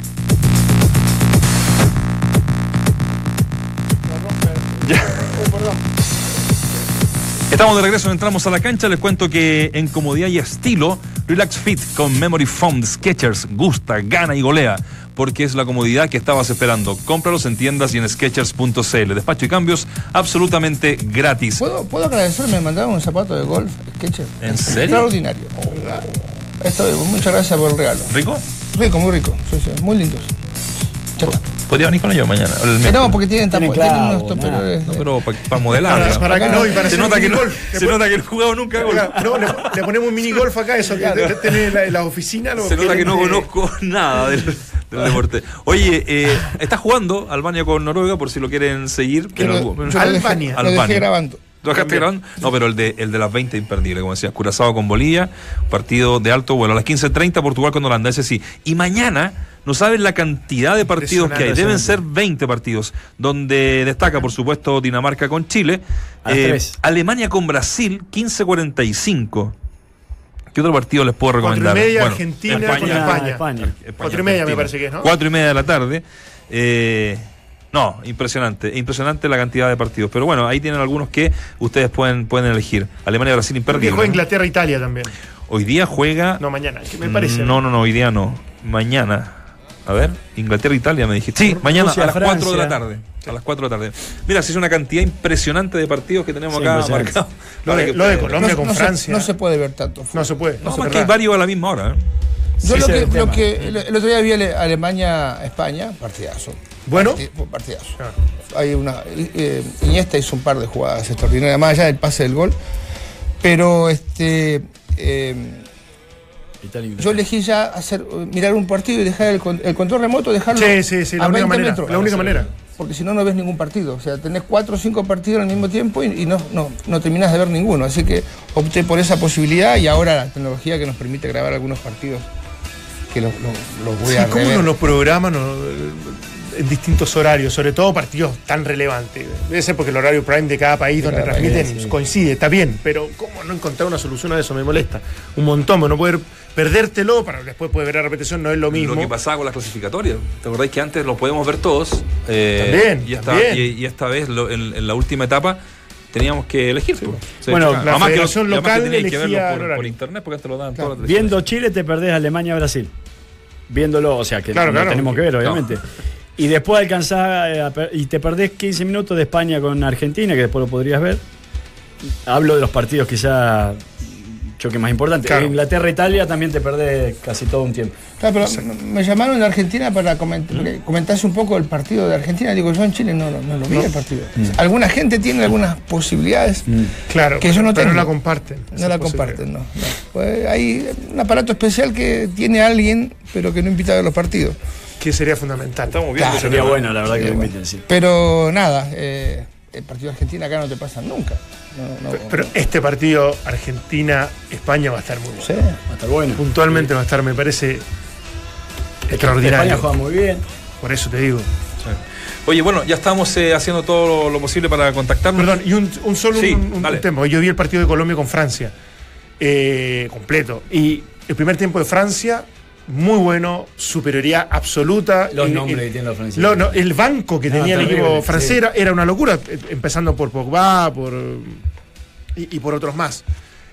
Estamos de regreso, entramos a la cancha. Les cuento que en comodidad y estilo, Relax Fit con Memory Foam de Skechers gusta, gana y golea. porque es la comodidad que estabas esperando. Cómpralos en tiendas y en Skechers.cl. Despacho y cambios absolutamente gratis. ¿Puedo, ¿Puedo agradecer? Me mandaron un zapato de golf, Skechers. ¿En serio? Extraordinario. Esto, muchas gracias por el regalo. ¿Rico? Rico, muy rico. Sí, sí, muy lindos. Está. Podría venir con ellos mañana. el Eh. No, porque tienen, Tienen clavo, toperoles. No, pero para modelar. Para, para que no, y para se nota que no, se nota que no he jugado nunca golf. No, le, le ponemos un mini golf acá, eso que te- tenés la, la oficina. lo Se nota que no eh, conozco nada del, del deporte. Oye, eh, está jugando Albania con Noruega, por si lo quieren seguir. Algún- dejé- Albania. Lo dejé Albania. grabando. ¿Lo dejaste grabando? No, pero el de, el de las 20 imperdible, como decías. Curazao con Bolivia, partido de alto vuelo. A las 15.30 Portugal con Holanda, ese sí. Y mañana, no saben la cantidad de partidos que hay. Deben ser 20 partidos, donde destaca, por supuesto, Dinamarca con Chile. Eh, tres. Alemania con Brasil, 15.45. ¿Qué otro partido les puedo Cuatro y recomendar? media, Argentina con España. España. España, Cuatro y media me parece que es, ¿no? Cuatro y media de la tarde. Eh, no, impresionante. Impresionante la cantidad de partidos. Pero bueno, ahí tienen algunos que ustedes pueden, pueden elegir. Alemania, Brasil, imperdible. juega ¿no? Inglaterra, Italia también. Hoy día juega. No, mañana, que me parece. No, no, no, hoy día no. Mañana. A ver, Inglaterra, Italia, me dijiste. Sí, mañana Rusia, a las 4 de la tarde. A las 4 de la tarde. Mira, si es una cantidad impresionante de partidos que tenemos Sí, acá marcados. Lo de- lo de Colombia. con no Francia. Se, no se puede ver tanto. No se puede. No, más puede. que hay varios a la misma hora. ¿eh? Yo Sí, lo que, lo que el, otro día vi ale- Alemania-España, partidazo. Bueno. Partidazo. Hay una. eh, Iniesta hizo un par de jugadas extraordinarias, más allá del pase del gol. Pero este. eh. Yo elegí ya hacer mirar un partido y dejar el, con- el control remoto, dejarlo Sí, sí, sí, la a única 20 manera. metros. La única manera. Porque si no, no ves ningún partido. O sea, tenés cuatro o cinco partidos al mismo tiempo y, y no, no, no terminás de ver ninguno. Así que opté por esa posibilidad y ahora la tecnología que nos permite grabar algunos partidos que los, los- los voy Sí, a ¿Cómo rever. no los programan no, en distintos horarios? Sobre todo partidos tan relevantes. Debe ser porque el horario prime de cada país donde cada transmiten país, sí. coincide, está bien. Pero ¿cómo no encontrar una solución a eso? Me molesta. Un montón, no poder perdértelo para después poder ver la repetición no es lo mismo. Lo que pasaba con las clasificatorias. ¿Te acordáis que antes los podíamos ver todos? Eh, También, y esta, también. Y, y esta vez, lo- en, en la última etapa, teníamos que elegir. pues. Sí, Bueno, claro. la Además que lo- federación y además local que teníais que elegía verlo el por, internet porque te lo dan Claro. todas las. Viendo Chile te perdés Alemania-Brasil. Viéndolo, o sea que claro. tenemos que ver, obviamente. Y después alcanzás eh, a per- y te perdés 15 minutos de España con Argentina, que después lo podrías ver. Hablo de los partidos quizá choque más importante. Claro. Inglaterra-Italia también te perdés casi todo un tiempo. Claro, pero me llamaron de Argentina para coment- porque comentase un poco el partido de Argentina. Digo, yo en Chile no, lo- no lo vi el partido. Alguna gente tiene algunas posibilidades Claro, que yo no pero tengo. no la comparten. No la comparten, no. no. Pues hay un aparato especial que tiene alguien, pero que no invita a ver los partidos. Que sería fundamental. Estamos viendo Claro. ese Sería bueno, la verdad que lo bueno. inviten, sí. Pero nada, eh, el partido de Argentina acá no te pasa nunca. No, no, Pero este partido, Argentina-España, va a estar muy bueno. sí. Va a estar bueno. Puntualmente va a estar, me parece España extraordinario. juega muy bien. Por eso te digo. Sí. Oye, bueno, ya estamos eh, haciendo todo lo, lo posible para contactarnos. Perdón, y un, un solo Sí, un, tema. Yo vi el partido de Colombia con Francia. eh, completo. Y el primer tiempo de Francia, muy bueno, superioridad absoluta. Los El- nombres que tienen los franceses. lo- no, el banco que Ah, tenía el equipo francés era, era una locura, eh, empezando por Pogba por, y, y por otros más.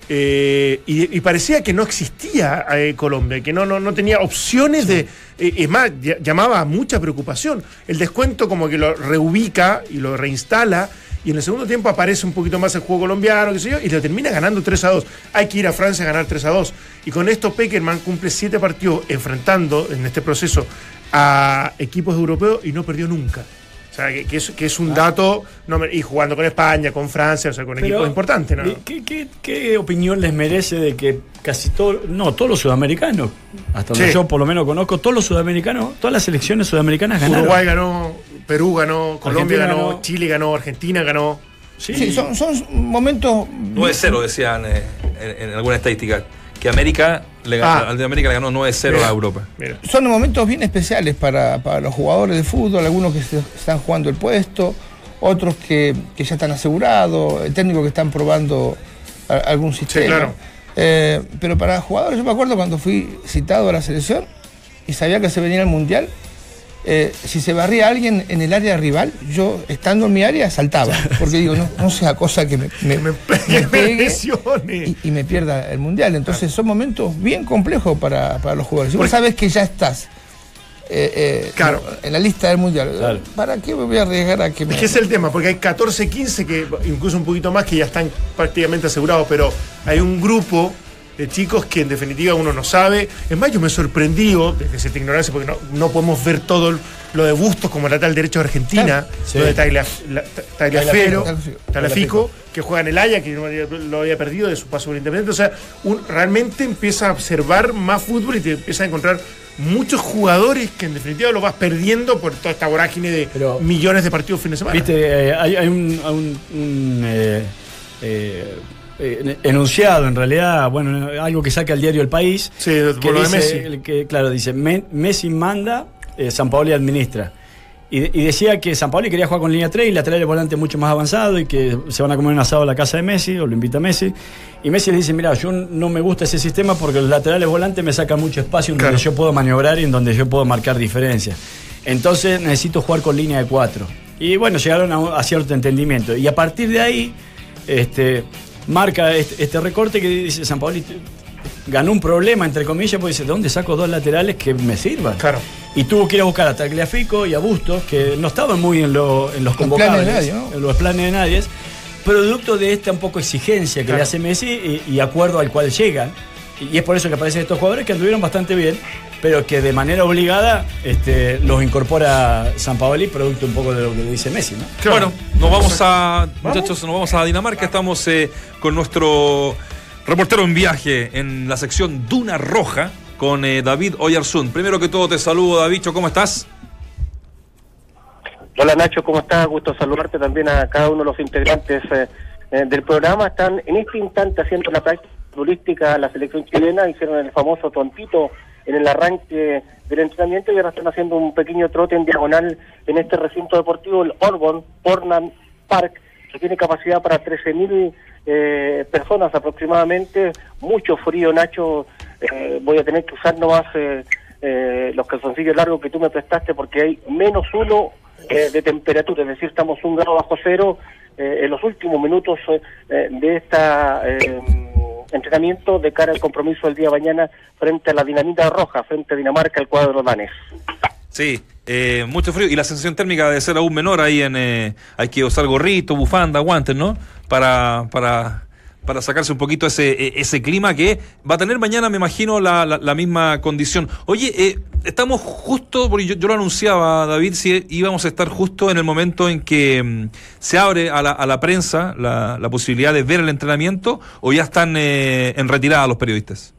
Eh, y, y parecía que no existía eh, Colombia, que no, no, no tenía opciones de... eh, es más, ll- llamaba a mucha preocupación. El descuento como que lo reubica y lo reinstala y en el segundo tiempo aparece un poquito más el juego colombiano, qué sé yo, y lo termina ganando 3 a 2. Hay que ir a Francia a ganar 3 a 2. Y con esto Peckerman cumple 7 partidos enfrentando en este proceso a equipos europeos y no perdió nunca. O sea, que, que es, que es un dato, no y jugando con España, con Francia, o sea, con Pero, equipos importantes. ¿no? ¿qué, qué, qué opinión les merece de que casi todo, no, todos los sudamericanos, hasta donde yo por lo menos conozco, todos los sudamericanos, todas las selecciones sudamericanas ganaron? Uruguay ganó, Perú ganó, Colombia ganó, ganó. Chile ganó, Argentina ganó. Sí, Sí, son, son momentos. 9-0 decían eh, en, en alguna estadística. Que América le ganó, Ah. al de América le ganó 9-0 Mira. a Europa. Mira. Son momentos bien especiales para, para los jugadores de fútbol, algunos que se- están jugando el puesto, otros que, que ya están asegurados, el técnico que están probando a- algún sistema. claro. Eh, pero para jugadores, yo me acuerdo cuando fui citado a la selección y sabía que se venía el mundial. Eh, si se barría alguien en el área rival, yo estando en mi área saltaba, porque digo, no, no sea cosa que me, me- Me, pegue y, y me pierda el mundial. Entonces son momentos bien complejos para, para los jugadores. Si vos sabes que ya estás eh, eh, Claro. en la lista del mundial. Claro. ¿Para qué me voy a arriesgar a que me.? Es que es el tema, porque hay 14, 15 que incluso un poquito más que ya están prácticamente asegurados, pero hay un grupo de chicos que en definitiva uno no sabe. Es más, yo me sorprendí, desde cierta ignorancia, porque no, no podemos ver todo lo de Bustos como lateral derecho de Argentina. Sí. lo de Tagliaf- la- Ta- Tagliafico, Tagliafico. Tagliafico, que juega en el Haya, que no había- lo había perdido de su paso por Independiente. O sea, un- realmente empieza a observar más fútbol y te empieza a encontrar muchos jugadores que en definitiva lo vas perdiendo por toda esta vorágine de Pero- millones de partidos fin de semana. Viste, eh, hay, hay un, un- un, eh, eh, eh, enunciado, en realidad, bueno, algo que saca el diario El País. Sí, que dice, Messi. que, claro, dice, "Me- Messi manda, eh, San Paoli administra. Y, y decía que San Paoli quería jugar con línea 3 y laterales volantes mucho más avanzado y que se van a comer un asado a la casa de Messi, o lo invita Messi. Y Messi le dice, mira, yo no me gusta ese sistema porque los laterales volantes me sacan mucho espacio en Claro. donde yo puedo maniobrar y en donde yo puedo marcar diferencias. Entonces necesito jugar con línea de 4. Y bueno, llegaron a, a cierto entendimiento. Y a partir de ahí, este, marca este, este recorte que dice San Paoli ganó un problema, entre comillas, porque dice, ¿de dónde saco dos laterales que me sirvan? Claro. Y tuvo que ir a buscar a Tagliafico y a Bustos, que no estaban muy en, lo- en los convocables, de nadie, ¿no? en los planes de nadie, producto de esta un poco exigencia que Claro. le hace Messi y, y acuerdo al cual llegan. Y, es por eso que aparecen estos jugadores que anduvieron bastante bien, pero que de manera obligada este, los incorpora San Paoli, producto un poco de lo que dice Messi, ¿no? Claro. Bueno, nos vamos a. Muchachos, nos vamos a Dinamarca. Estamos eh, con nuestro reportero en viaje en la sección Duna Roja con eh, David Oyarzún. Primero que todo, te saludo, David. ¿Cómo estás? Hola Nacho, ¿cómo estás? Gusto saludarte también a cada uno de los integrantes eh, eh, del programa. Están en este instante haciendo la práctica futbolística la selección chilena, hicieron el famoso tontito en el arranque del entrenamiento y ahora están haciendo un pequeño trote en diagonal en este recinto deportivo, el Orborn Portland Park, que tiene capacidad para 13.000 eh, personas aproximadamente. Mucho frío, Nacho. Eh, voy a tener que usar nomás eh, eh, los calzoncillos largos que tú me prestaste porque hay menos uno eh, de temperatura, es decir, estamos un grado bajo cero eh, en los últimos minutos de esta entrenamiento de cara al compromiso del día de mañana frente a la dinamita roja, frente a Dinamarca, el cuadro danés. Sí, eh, mucho frío. Y la sensación térmica debe ser aún menor ahí en. eh, hay que usar gorrito, bufanda, guantes, ¿no? Para. para para sacarse un poquito ese, eh, ese clima que va a tener mañana, me imagino, la, la- la misma condición. Oye, eh, estamos justo, porque yo, yo lo anunciaba, David, si íbamos a estar justo en el momento en que mm, se abre a la, a la prensa la, la posibilidad de ver el entrenamiento o ya están eh, en retirada los periodistas.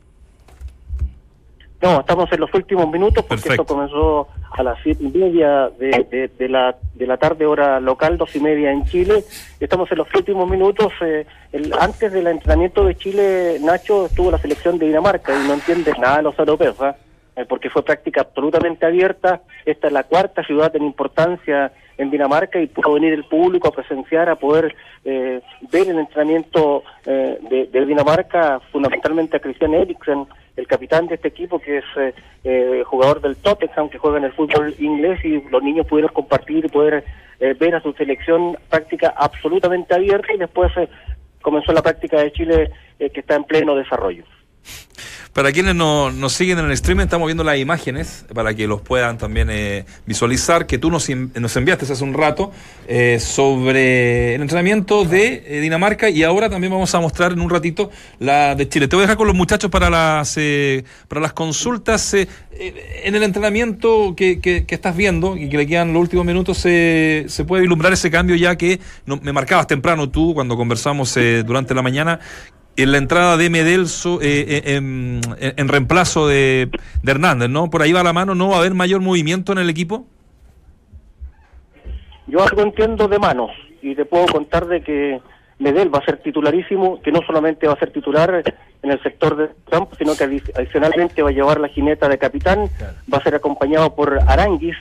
No, estamos en los últimos minutos porque Perfecto. esto comenzó a las siete y media de, de- de la, de la tarde, hora local, dos y media en Chile. Estamos en los últimos minutos. eh, el- antes del entrenamiento de Chile, Nacho, estuvo la selección de Dinamarca y no entienden nada de los europeos, ¿ah? Eh, porque fue práctica absolutamente abierta. Esta es la cuarta ciudad en importancia en Dinamarca y pudo venir el público a presenciar, a poder eh, ver el entrenamiento eh, de, Dinamarca, fundamentalmente a Christian Eriksen, el capitán de este equipo que es eh, eh, jugador del Tottenham, que juega en el fútbol inglés y los niños pudieron compartir y poder eh, ver a su selección práctica absolutamente abierta y después eh, comenzó la práctica de Chile eh, que está en pleno desarrollo. Para quienes no- nos siguen en el streaming, estamos viendo las imágenes para que los puedan también eh, visualizar, que tú nos, nos enviaste hace un rato eh, sobre el entrenamiento de eh, Dinamarca y ahora también vamos a mostrar en un ratito la de Chile. Te voy a dejar con los muchachos para las, eh, para las consultas. eh, en el entrenamiento que, que- estás viendo y que le quedan los últimos minutos, se puede vislumbrar ese cambio ya que me marcabas temprano tú cuando conversamos durante la mañana en la entrada de Medelso eh, eh, en, en- en reemplazo de, de Hernández, ¿no? Por ahí va la mano, ¿no va a haber mayor movimiento en el equipo? Yo algo entiendo de manos y te puedo contar de que Medel va a ser titularísimo, que no solamente va a ser titular en el sector de campo, sino que adi- adicionalmente va a llevar la jineta de capitán, va a ser acompañado por Aranguis,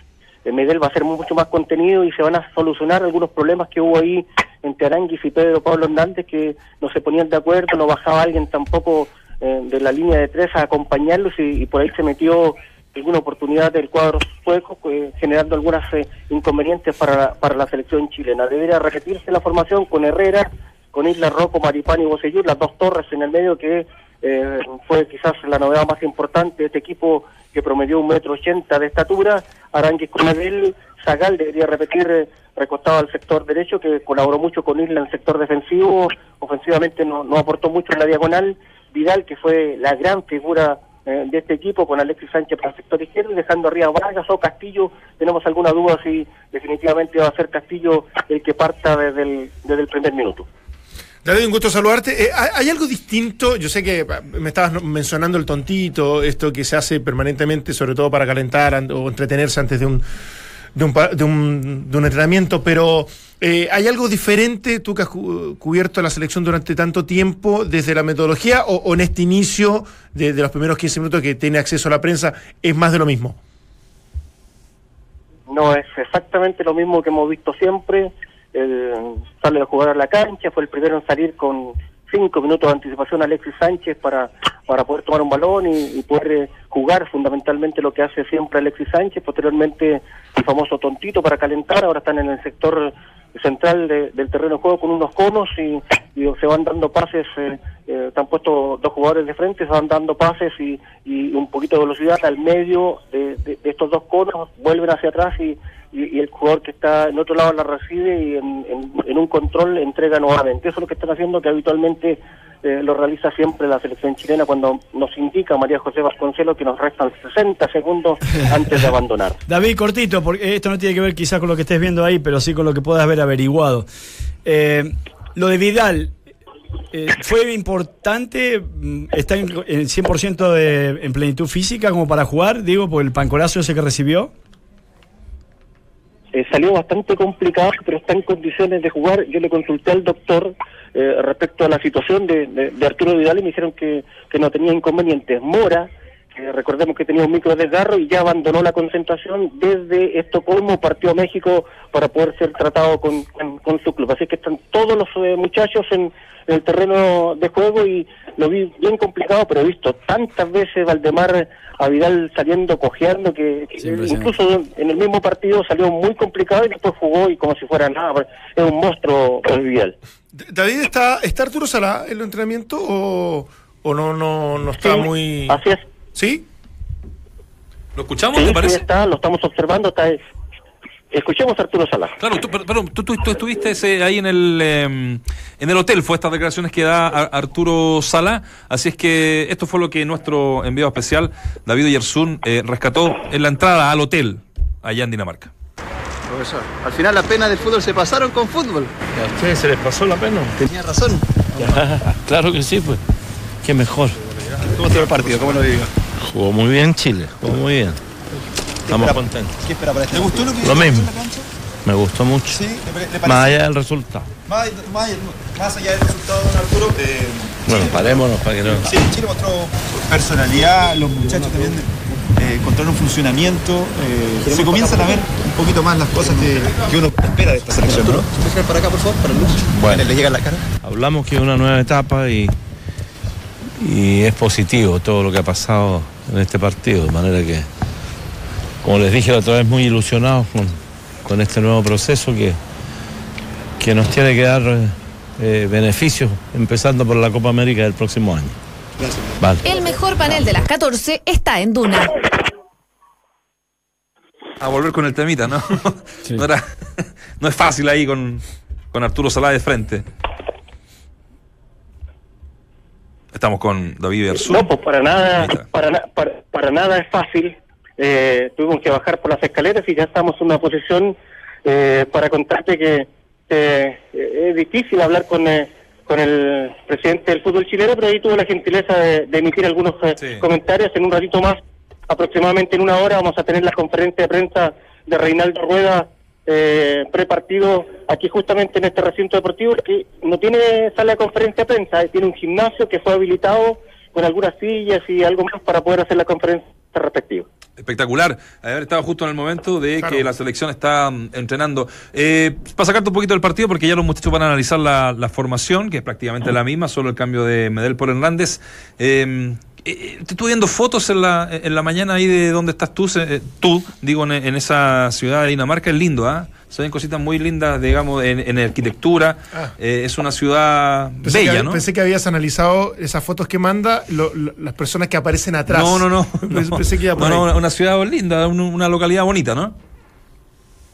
eh, Medel va a ser mucho más contenido y se van a solucionar algunos problemas que hubo ahí entre Aranguis y Pedro Pablo Hernández que no se ponían de acuerdo, no bajaba alguien tampoco eh, de la línea de tres a acompañarlos y, por ahí se metió alguna oportunidad del cuadro sueco, eh, generando algunas eh, inconvenientes para, para la selección chilena. Debería repetirse la formación con Herrera, con Isla Rocco, Maripán y Bocellur, las dos torres en el medio que eh, fue quizás la novedad más importante de este equipo que promedió un metro ochenta de estatura, Aranguis con Abel, Zagal debería repetir eh, recostado al sector derecho, que colaboró mucho con Isla en el sector defensivo, ofensivamente no, aportó mucho en la diagonal, Vidal, que fue la gran figura eh, de este equipo, con Alexis Sánchez para el sector izquierdo, y dejando arriba Vargas o Castillo, tenemos alguna duda si definitivamente va a ser Castillo el que parta desde el, desde el primer minuto. David, un gusto saludarte. Eh, ¿hay, algo distinto? Yo sé que ah, me estabas mencionando el tontito, esto que se hace permanentemente, sobre todo para calentar o entretenerse antes de un, de un, de un, de un entrenamiento, pero eh, ¿hay algo diferente, tú que has cu- cubierto la selección durante tanto tiempo, desde la metodología o, en este inicio de, de los primeros 15 minutos que tiene acceso a la prensa, es más de lo mismo? No es exactamente lo mismo que hemos visto siempre. Eh, sale a jugar a la cancha, fue el primero en salir con cinco minutos de anticipación Alexis Sánchez para, para poder tomar un balón y, poder eh, jugar fundamentalmente lo que hace siempre Alexis Sánchez. Posteriormente el famoso tontito para calentar, ahora están en el sector central de- del terreno de juego con unos conos y, y se van dando pases, eh, eh, están puestos dos jugadores de frente, se van dando pases y, y un poquito de velocidad al medio de, de- de estos dos conos, vuelven hacia atrás y, y- y el jugador que está en otro lado la recibe y en, en- en un control entrega nuevamente. Eso es lo que están haciendo, que habitualmente eh, lo realiza siempre la selección chilena cuando nos indica María José Vasconcelos que nos restan 60 segundos antes de abandonar. David, cortito, porque esto no tiene que ver quizás con lo que estés viendo ahí, pero sí con lo que puedas haber averiguado. Eh, lo de Vidal, eh, ¿fue importante? mm, ¿Está en, en 100% de, en plenitud física como para jugar? Digo, por el pancolazo ese que recibió. Eh, salió bastante complicado, pero está en condiciones de jugar. Yo le consulté al doctor eh, respecto a la situación de, de- de Arturo Vidal y me dijeron que, que no tenía inconvenientes. Mora, recordemos que tenía un micro desgarro y ya abandonó la concentración desde Estocolmo, partió a México para poder ser tratado con, con- con su club. Así que están todos los eh, muchachos en el terreno de juego y lo vi bien complicado, pero he visto tantas veces Valdemar a Vidal saliendo cojeando que, incluso en el mismo partido salió muy complicado y después jugó y como si fuera nada. Es un monstruo el Vidal. David, ¿está, está Arturo Salá en el entrenamiento o, o no, no, no está Sí, muy... Así es. ¿Sí? ¿Lo escuchamos, Sí, te sí parece? está, lo estamos observando. Está, escuchemos a Arturo Sala. Claro, tú, pero- perdón, tú, tú- tú estuviste ese, ahí en el eh, en el hotel, fue estas declaraciones que da Ar- Arturo Sala, así es que esto fue lo que nuestro enviado especial, David Yersun, eh, rescató en la entrada al hotel allá en Dinamarca. Profesor, al final la pena del fútbol se pasaron con fútbol. ¿A ustedes se les pasó la pena? Tenía razón. claro que sí, pues. Qué mejor. ¿Cómo estuvo el partido? ¿Cómo lo vivió? Jugó muy bien Chile, jugó muy bien. Estamos contentos. ¿Qué espera para este? ¿Le gustó lo que Lo mismo. Me gustó mucho. Sí, ¿le, pare- le Más allá del resultado. Más, más- más allá del resultado, don Arturo, eh, Bueno, parémonos para que no. sí, Chile mostró personalidad, los muchachos también eh, encontraron funcionamiento. eh, se comienzan a ver un poquito más las cosas que, que uno espera de esta selección. ¿no? para acá, por favor, para luz. Bueno. ¿Le llega la cara? Hablamos que es una nueva etapa y, y es positivo todo lo que ha pasado en este partido. De manera que, como les dije la otra vez, muy ilusionados con, con este nuevo proceso que, que nos tiene que dar eh, beneficios, empezando por la Copa América del próximo año. Vale. El mejor panel de las 14 está en Duna. A volver con el temita, ¿no? No, era- no es fácil ahí con, con Arturo Salá de frente. Estamos con David Yersun. No, pues para nada, para nada es fácil. Eh, tuvimos que bajar por las escaleras y ya estamos en una posición eh, para contarte que eh, es difícil hablar con, eh, con el presidente del fútbol chileno, pero ahí tuvo la gentileza de, de emitir algunos eh, Sí. comentarios. En un ratito más, aproximadamente en una hora, vamos a tener la conferencia de prensa de Reinaldo Rueda eh, prepartido aquí justamente en este recinto deportivo que no tiene sala de conferencia de prensa, eh, tiene un gimnasio que fue habilitado con algunas sillas y algo más para poder hacer la conferencia respectiva. Espectacular. Haber estado justo en el momento de Claro. que la selección está mm, entrenando. Eh, para sacarte un poquito del partido, porque ya los muchachos van a analizar la, la formación, que es prácticamente la misma, solo el cambio de Medel por Hernández. Eh, eh, te estuve viendo fotos en la, en la mañana ahí de donde estás tú, se- eh, tú digo, en, en esa ciudad de Dinamarca. Es lindo, ¿ah? Se ven cositas muy lindas, digamos, en, en arquitectura. Ah. Eh, es una ciudad Pensé, bella, que, ¿no? pensé que habías analizado esas fotos que manda lo- lo- las personas que aparecen atrás. No, no, no. Pensé, pensé que iba por No, no, ahí. una- una ciudad linda, un- una localidad bonita, ¿no?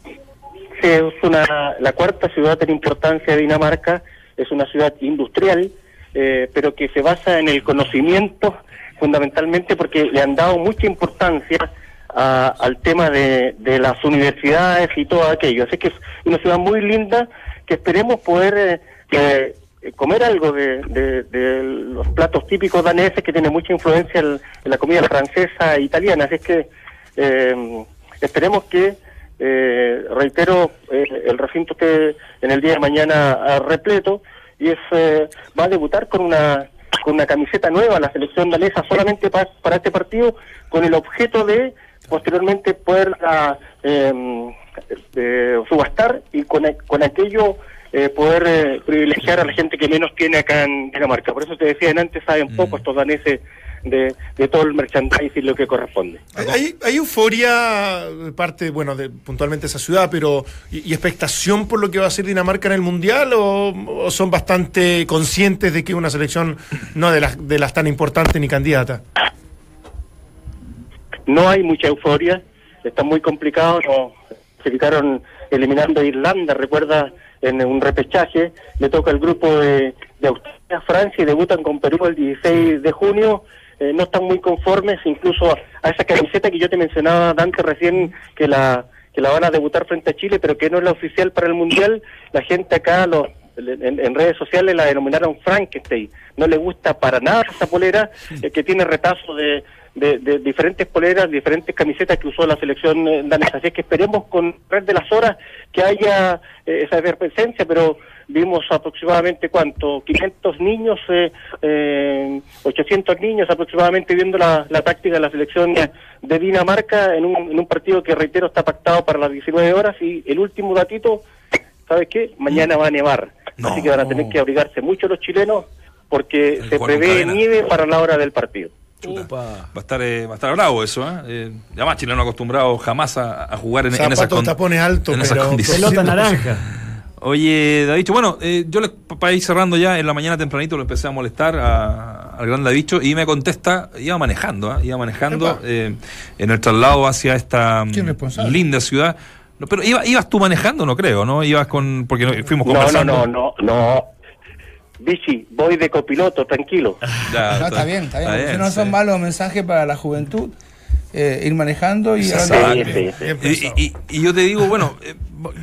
Sí, es una, la cuarta ciudad en importancia de Dinamarca, es una ciudad industrial, eh, pero que se basa en el conocimiento fundamentalmente porque le han dado mucha importancia a- al tema de, de las universidades y todo aquello. Así que es una ciudad muy linda que esperemos poder eh, eh, comer algo de, de- los platos típicos daneses que tiene mucha influencia en, la comida francesa e italiana. Así que eh, esperemos que eh, reitero, eh, el recinto esté en el día de mañana ah, repleto y es va a debutar con una con una camiseta nueva la selección danesa solamente pa- para este partido con el objeto de posteriormente poder ah, em, eh, subastar y con, con aquello eh, poder eh, privilegiar a la gente que menos tiene acá en Dinamarca. Por eso te decía antes, saben poco estos daneses de, de todo el merchandising lo que corresponde. Hay, hay- hay euforia de parte, bueno, de puntualmente esa ciudad, pero ¿y, y expectación por lo que va a ser Dinamarca en el Mundial o, o son bastante conscientes de que es una selección no de las, de las tan importantes ni candidata? No hay mucha euforia, está muy complicado. no, se quitaron eliminando a Irlanda, recuerda, en un repechaje. Le toca el grupo de, de Australia, Francia y debutan con Perú el 16 de junio. Eh, no están muy conformes, incluso a, a esa camiseta que yo te mencionaba, Dante, recién, que la que la van a debutar frente a Chile, pero que no es la oficial para el Mundial. La gente acá, los, en, en redes sociales, la denominaron Frankenstein. No le gusta para nada esa polera, eh, que tiene retazo de, de, de diferentes poleras, diferentes camisetas que usó la selección eh, danesa. Así es que esperemos con red de las horas que haya eh, esa efervescencia, pero vimos aproximadamente cuánto, 500 niños, eh, eh, 800 niños aproximadamente viendo la, la táctica de la selección de Dinamarca en un, en un partido que reitero está pactado para las 19 horas y el último datito, ¿sabes qué? Mañana va a nevar, No. así que van a tener que abrigarse mucho los chilenos porque El se prevé nieve para la hora del partido. Chuta. Va a estar, eh, va a estar bravo eso, ¿eh? Eh, además, chileno acostumbrado jamás a, a jugar en, en esas tapones altos, pero-. Pelota naranja. Oye, Davicho, bueno, eh, yo le, para ir cerrando ya, en la mañana tempranito lo empecé a molestar a- al gran Davicho y me contesta, iba manejando, ¿ah? iba manejando eh, en el traslado hacia esta mm, linda ciudad. No, pero iba, ibas tú manejando, no creo, ¿no? Ibas con, porque no- fuimos No, no, conversando. no, no, no. Vichy, voy de copiloto, tranquilo. Ya, No, está bien, está bien. si no sí. son malos mensajes para la juventud, eh, ir manejando y Sí, sí, sí. Y, y- y yo te digo, bueno, eh,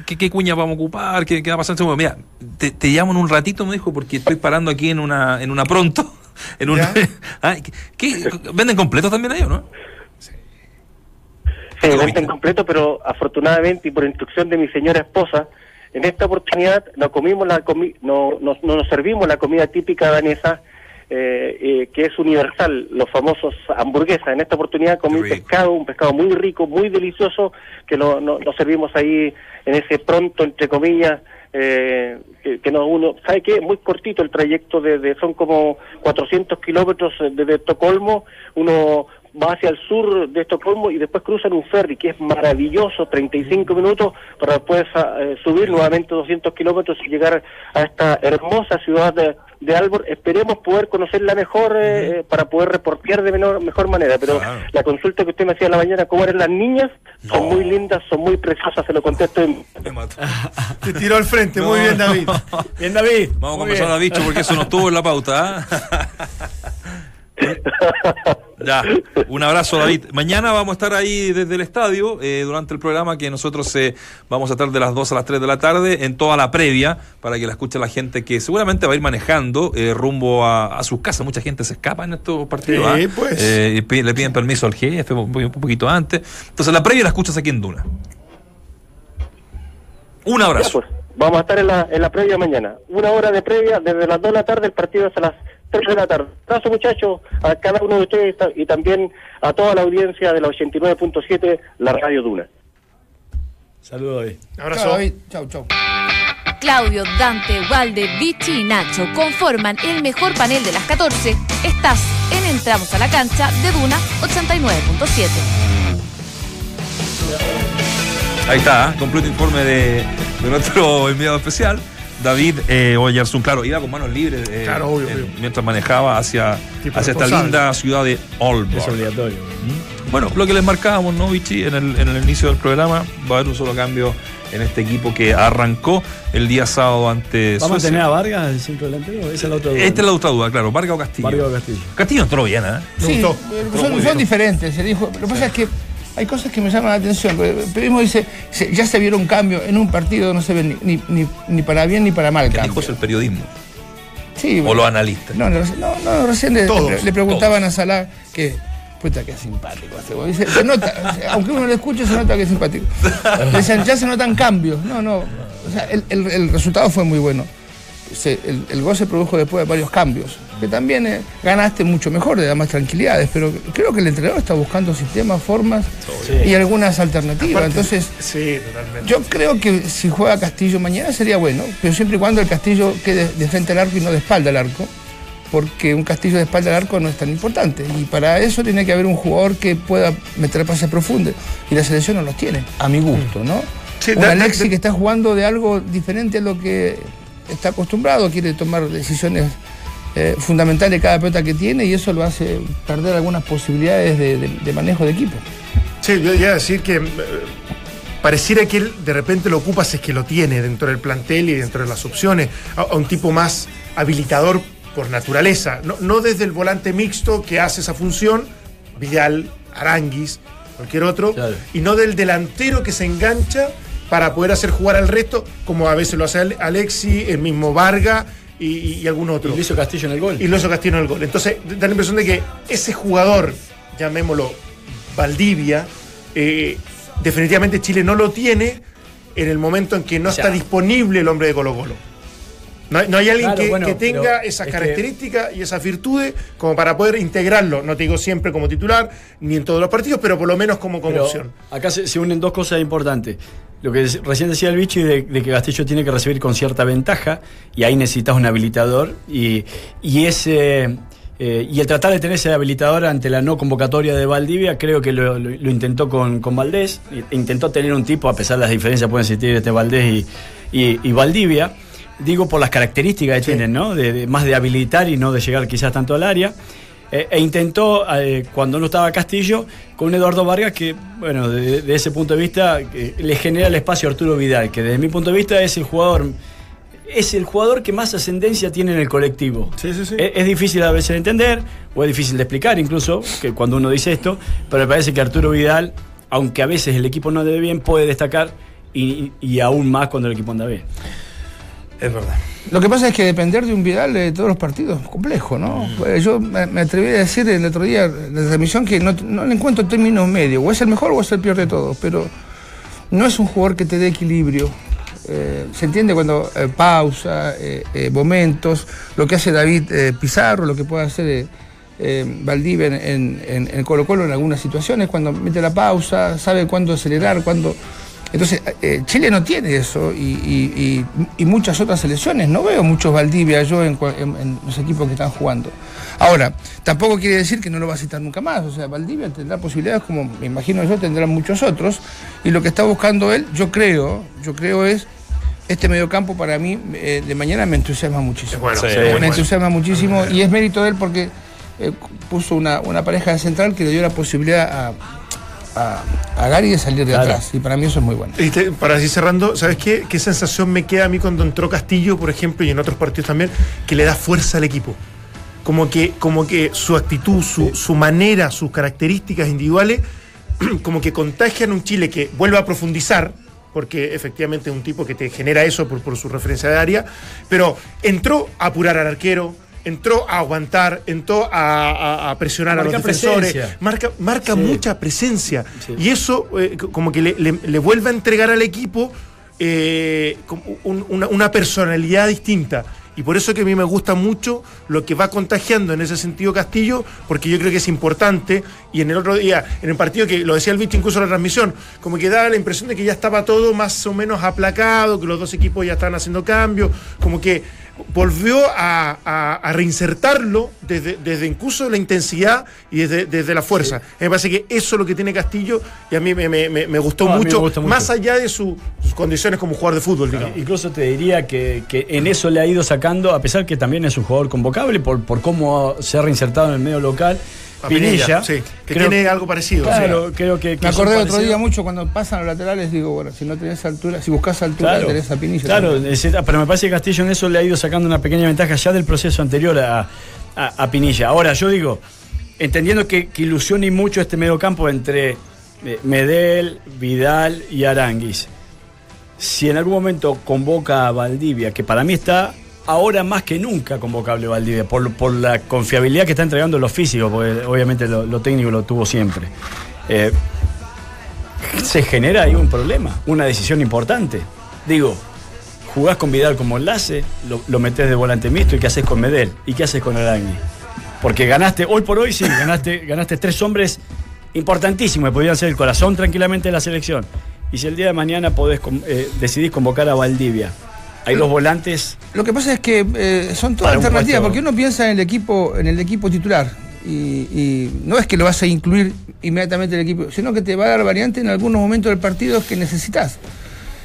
¿qué, qué cuña vamos a ocupar? ¿Qué, qué va a pasar? Bueno, mira, te, te llamo en un ratito, me dijo, porque estoy parando aquí en una, en una pronto. En una. Ah, ¿qué- qué- ¿Venden completos también ellos, no? Sí, venta en completo, pero afortunadamente y por instrucción de mi señora esposa, en esta oportunidad no comimos la comi no, no, no nos servimos la comida típica danesa, eh, eh, que es universal, los famosos hamburguesas. En esta oportunidad comí pescado, un pescado muy rico, muy delicioso, que lo, no- lo servimos ahí en ese pronto, entre comillas, eh, que, que no uno, ¿sabe qué? Muy cortito el trayecto, de, de- son como 400 kilómetros eh, desde Estocolmo, uno va hacia el sur de Estocolmo y después cruzan un ferry que es maravilloso, 35 minutos, para después ah, eh, subir nuevamente 200 kilómetros y llegar a esta hermosa ciudad de, de Aalborg. Esperemos poder conocerla mejor eh, eh, para poder reportear de menor, mejor manera, pero Claro. la consulta que usted me hacía en la mañana, ¿cómo eran las niñas? Son muy lindas, son muy preciosas, se lo contesto en... Me mató. Te tiró al frente, muy bien, David. Bien, David. Vamos a conversar a Davicho porque eso no estuvo en la pauta. ¿ah? Ya, un abrazo David. Mañana vamos a estar ahí desde el estadio eh, durante el programa que nosotros eh, vamos a estar de las 2 a las 3 de la tarde en toda la previa para que la escuche la gente que seguramente va a ir manejando eh, rumbo a, a sus casas. Mucha gente se escapa en estos partidos. Sí, ¿ah? pues. Eh, y le piden permiso al jefe un, un poquito antes. Entonces la previa la escuchas aquí en Duna. Un Ya, abrazo. pues, vamos a estar en la, en la previa mañana. Una hora de previa, desde las 2 de la tarde, el partido hasta las 3 de la tarde. Abrazo, muchachos, a cada uno de ustedes y también a toda la audiencia de la 89.7, la Radio Duna. Saludos, David. Abrazo. David. Chau, chau. Claudio, Dante, Walde, Vichy y Nacho conforman el mejor panel de las 14. Estás en Entramos a la cancha de Duna 89.7. Ahí está, ¿eh? completo informe de, de nuestro enviado especial. David eh, Oyarzún, claro, iba con manos libres eh, Claro, obvio, eh, obvio. mientras manejaba hacia, hacia esta linda ciudad de Es Aalborg. obligatorio. Bueno, lo que les marcábamos, ¿no, Vichy? En el, en el inicio del programa va a haber un solo cambio en este equipo que arrancó el día sábado ante ¿Vamos a tener a Vargas el centro delantero? Esa es la otra duda. Esta es la otra duda, claro, Vargas o Castillo. Vargas o Castillo. Castillo entró bien, ¿eh? Me Sí, gustó. Estuvo son, diferentes. Se dijo, lo que pasa es que hay cosas que me llaman la atención. El periodismo dice, ya se vieron cambios en un partido, no se ve ni, ni, ni- ni para bien ni para mal ¿Qué cambio. dijo es el periodismo? Sí, O los analistas. No, no, no, no, recién le, Todos, le- le preguntaban a Salah que, puta, que es simpático. este se nota, aunque uno lo escuche, se nota que es simpático. Decían, ya se notan cambios. No, no. O sea, el, el- el resultado fue muy bueno. Se- el, el gol se produjo después de varios cambios. Que también eh, ganaste mucho mejor, le da más tranquilidades. Pero creo que el entrenador está buscando sistemas, formas y algunas alternativas. Entonces. Sí, totalmente. Yo creo que si juega Castillo mañana sería bueno, pero siempre y cuando el Castillo quede de frente al arco y no de espalda al arco, porque un Castillo de espalda al arco no es tan importante. Y para eso tiene que haber un jugador que pueda meter pases profundos. Y la selección no los tiene, a mi gusto, ¿no? Sí, un Alexi que está jugando de algo diferente a lo que está acostumbrado, quiere tomar decisiones eh, fundamentales cada pelota que tiene y eso lo hace perder algunas posibilidades de, de- de manejo de equipo. Sí, yo iba a decir que eh, pareciera que él de repente lo ocupa si es que lo tiene dentro del plantel y dentro de las opciones, a, a un tipo más habilitador por naturaleza, no, no desde el volante mixto que hace esa función, Vidal, Aranguis, cualquier otro, Claro. y no del delantero que se engancha para poder hacer jugar al resto, como a veces lo hace Ale- Alexi, el mismo Varga y, y- y algún Y otro. lo hizo Castillo en el gol. Y lo hizo Castillo en el gol. Entonces, da la impresión de que ese jugador, llamémoslo Valdivia, eh, definitivamente Chile no lo tiene en el momento en que no O sea- está disponible el hombre de Colo Colo. No, hay- no hay alguien Claro, que, bueno, que tenga esas es que- características y esas virtudes como para poder integrarlo. No te digo siempre como titular, ni en todos los partidos, pero por lo menos como, como opción. Acá se, se unen dos cosas importantes. Lo que recién decía el bicho de, de que Castillo tiene que recibir con cierta ventaja y ahí necesitas un habilitador y, y ese eh, y el tratar de tener ese habilitador ante la no convocatoria de Valdivia creo que lo, lo- lo intentó con, con Valdés intentó tener un tipo a pesar de las diferencias que pueden existir entre Valdés y, y- y Valdivia. Digo por las características que tienen no de, de- más de habilitar y no de llegar quizás tanto al área eh, e intentó, eh, cuando no estaba Castillo, con Eduardo Vargas que, bueno, de, de ese punto de vista, eh, le genera el espacio a Arturo Vidal, que desde mi punto de vista es el jugador, es el jugador que más ascendencia tiene en el colectivo. Sí, sí, sí. Es, es difícil a veces de entender, o es difícil de explicar incluso, que cuando uno dice esto, pero me parece que Arturo Vidal, aunque a veces el equipo no ande bien, puede destacar y, y aún más cuando el equipo anda bien. Es verdad. Lo que pasa es que depender de un Vidal de todos los partidos es complejo, ¿no? Pues Yo me, atreví a decir el otro día en la transmisión que no, no le encuentro términos medios. O es el mejor o es el peor de todos, pero no es un jugador que te dé equilibrio. Eh, se entiende cuando eh, pausa, eh, momentos, lo que hace David Pizarro, lo que puede hacer Valdivia en, en, en- en Colo Colo en algunas situaciones, cuando mete la pausa, sabe cuándo acelerar, cuándo... Entonces, eh, Chile no tiene eso y, y- y- y muchas otras selecciones. No veo muchos Valdivia yo en, cua- en- en los equipos que están jugando. Ahora, tampoco quiere decir que no lo va a citar nunca más. O sea, Valdivia tendrá posibilidades como me imagino yo tendrán muchos otros. Y lo que está buscando él, yo creo, yo creo es este mediocampo para mí eh, de mañana me entusiasma muchísimo. Bueno, Sí, sí, me me bueno. entusiasma muchísimo y es mérito de él porque eh, puso una, una pareja de central que le dio la posibilidad a, a, a Gary de salir de Claro. atrás. Y para mí eso es muy bueno. Y te- para así cerrando, ¿sabes qué? ¿Qué sensación me queda a mí cuando entró Castillo, por ejemplo, y en otros partidos también, que le da fuerza al equipo? Como que, como que su actitud, su, su manera, sus características individuales, como que contagian un Chile que vuelve a profundizar, porque efectivamente es un tipo que te genera eso por, por su referencia de área, pero entró a apurar al arquero, entró a aguantar, entró a, a- a presionar a los defensores, presencia. marca, marca Sí. mucha presencia. Sí. Y eso eh, como que le, le- le vuelve a entregar al equipo eh, un- una, una personalidad distinta. Y por eso que a mí me gusta mucho lo que va contagiando en ese sentido Castillo, porque yo creo que es importante. Y en el otro día, en el partido que lo decía el bicho incluso en la transmisión, como que da la impresión de que ya estaba todo más o menos aplacado, que los dos equipos ya estaban haciendo cambios, como que volvió a, a- a reinsertarlo desde, desde incluso la intensidad y desde, desde la fuerza. Me parece que eso es lo que tiene Castillo y a mí me, me- me- gustó, No, me mucho, gusta mucho. más allá de su- sus condiciones como jugador de fútbol, digamos. Incluso te diría que, que en eso le ha ido sacando, a pesar que también es un jugador convocable por, por cómo se ha reinsertado en el medio local. A Pinilla, Pinilla, sí, que creo- tiene algo parecido. Claro, sí. creo que. que Me acordé otro día mucho cuando pasan los laterales, digo, bueno, si no tenés altura, si buscas altura, Claro, tenés a Pinilla. claro, es- pero me parece que Castillo en eso le ha ido sacando una pequeña ventaja ya del proceso anterior a, a- a Pinilla. Ahora, yo digo, entendiendo que, que ilusiona y mucho este mediocampo entre eh, Medel, Vidal y Aranguis, si en algún momento convoca a Valdivia, que para mí está ahora más que nunca convocable Valdivia, por, por la confiabilidad que está entregando los físicos, porque obviamente lo, técnico lo tuvo siempre. Eh, se genera ahí un problema, una decisión importante. Digo, jugás con Vidal como enlace, lo, lo metés de volante mixto y qué haces con Medel y qué haces con Arangui. Porque ganaste, hoy por hoy sí, ganaste, ganaste tres hombres importantísimos que podían ser el corazón tranquilamente de la selección. Y si el día de mañana podés eh, decidís convocar a Valdivia, hay dos volantes. Lo que pasa es que eh, son todas un alternativas, porque uno piensa en el equipo, en el equipo titular. Y, y no es que lo vas a incluir inmediatamente en el equipo, sino que te va a dar variante en algunos momentos del partido que necesitas.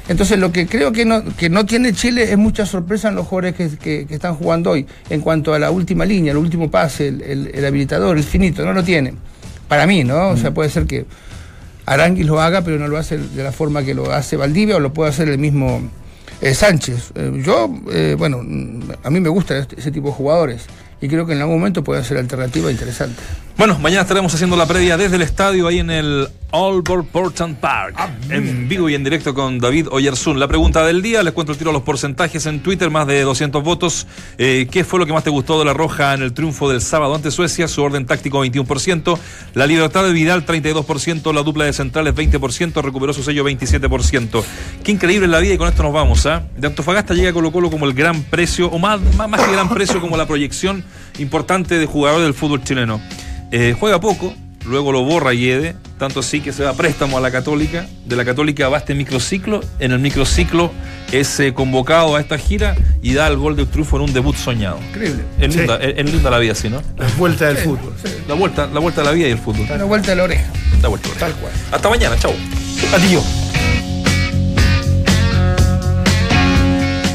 Entonces lo que creo que no, que no tiene Chile es mucha sorpresa en los jugadores que, que- que están jugando hoy. En cuanto a la última línea, el último pase, el, el- el habilitador, el finito, no lo tiene. Para mí, ¿no? O sea, puede ser que Aranguis lo haga, pero no lo hace de la forma que lo hace Valdivia o lo puede hacer el mismo Sánchez. Eh, yo, eh, bueno, a mí me gusta este- ese tipo de jugadores y creo que en algún momento puede ser alternativa interesante. Bueno, mañana estaremos haciendo la previa desde el estadio ahí en el Albert Portland Park. en vivo y en directo con David Oyersun. La pregunta del día, les cuento el tiro a los porcentajes en Twitter, más de 200 votos. Eh, ¿Qué fue lo que más te gustó de la Roja en el triunfo del sábado ante Suecia? Su orden táctico 21%, la libertad de Vidal 32%, la dupla de centrales 20%, recuperó su sello 27%. Qué increíble la vida y con esto nos vamos. ¿ah? De Antofagasta llega Colo Colo como el gran precio, o más, más, más que gran precio, como la proyección importante de jugador del fútbol chileno. Eh, juega poco, luego lo borra Yede, tanto así que se da préstamo a la Católica. De la Católica va a este microciclo. En el microciclo es eh, convocado a esta gira y da el gol de triunfo en un debut soñado. Increíble. Es Sí. linda, es- es linda la vida, ¿sí, no? La vuelta del fútbol. La vuelta, la vuelta de la vida y el fútbol. Una vuelta de la oreja. La vuelta. Tal cual. Hasta mañana, chao. Adiós.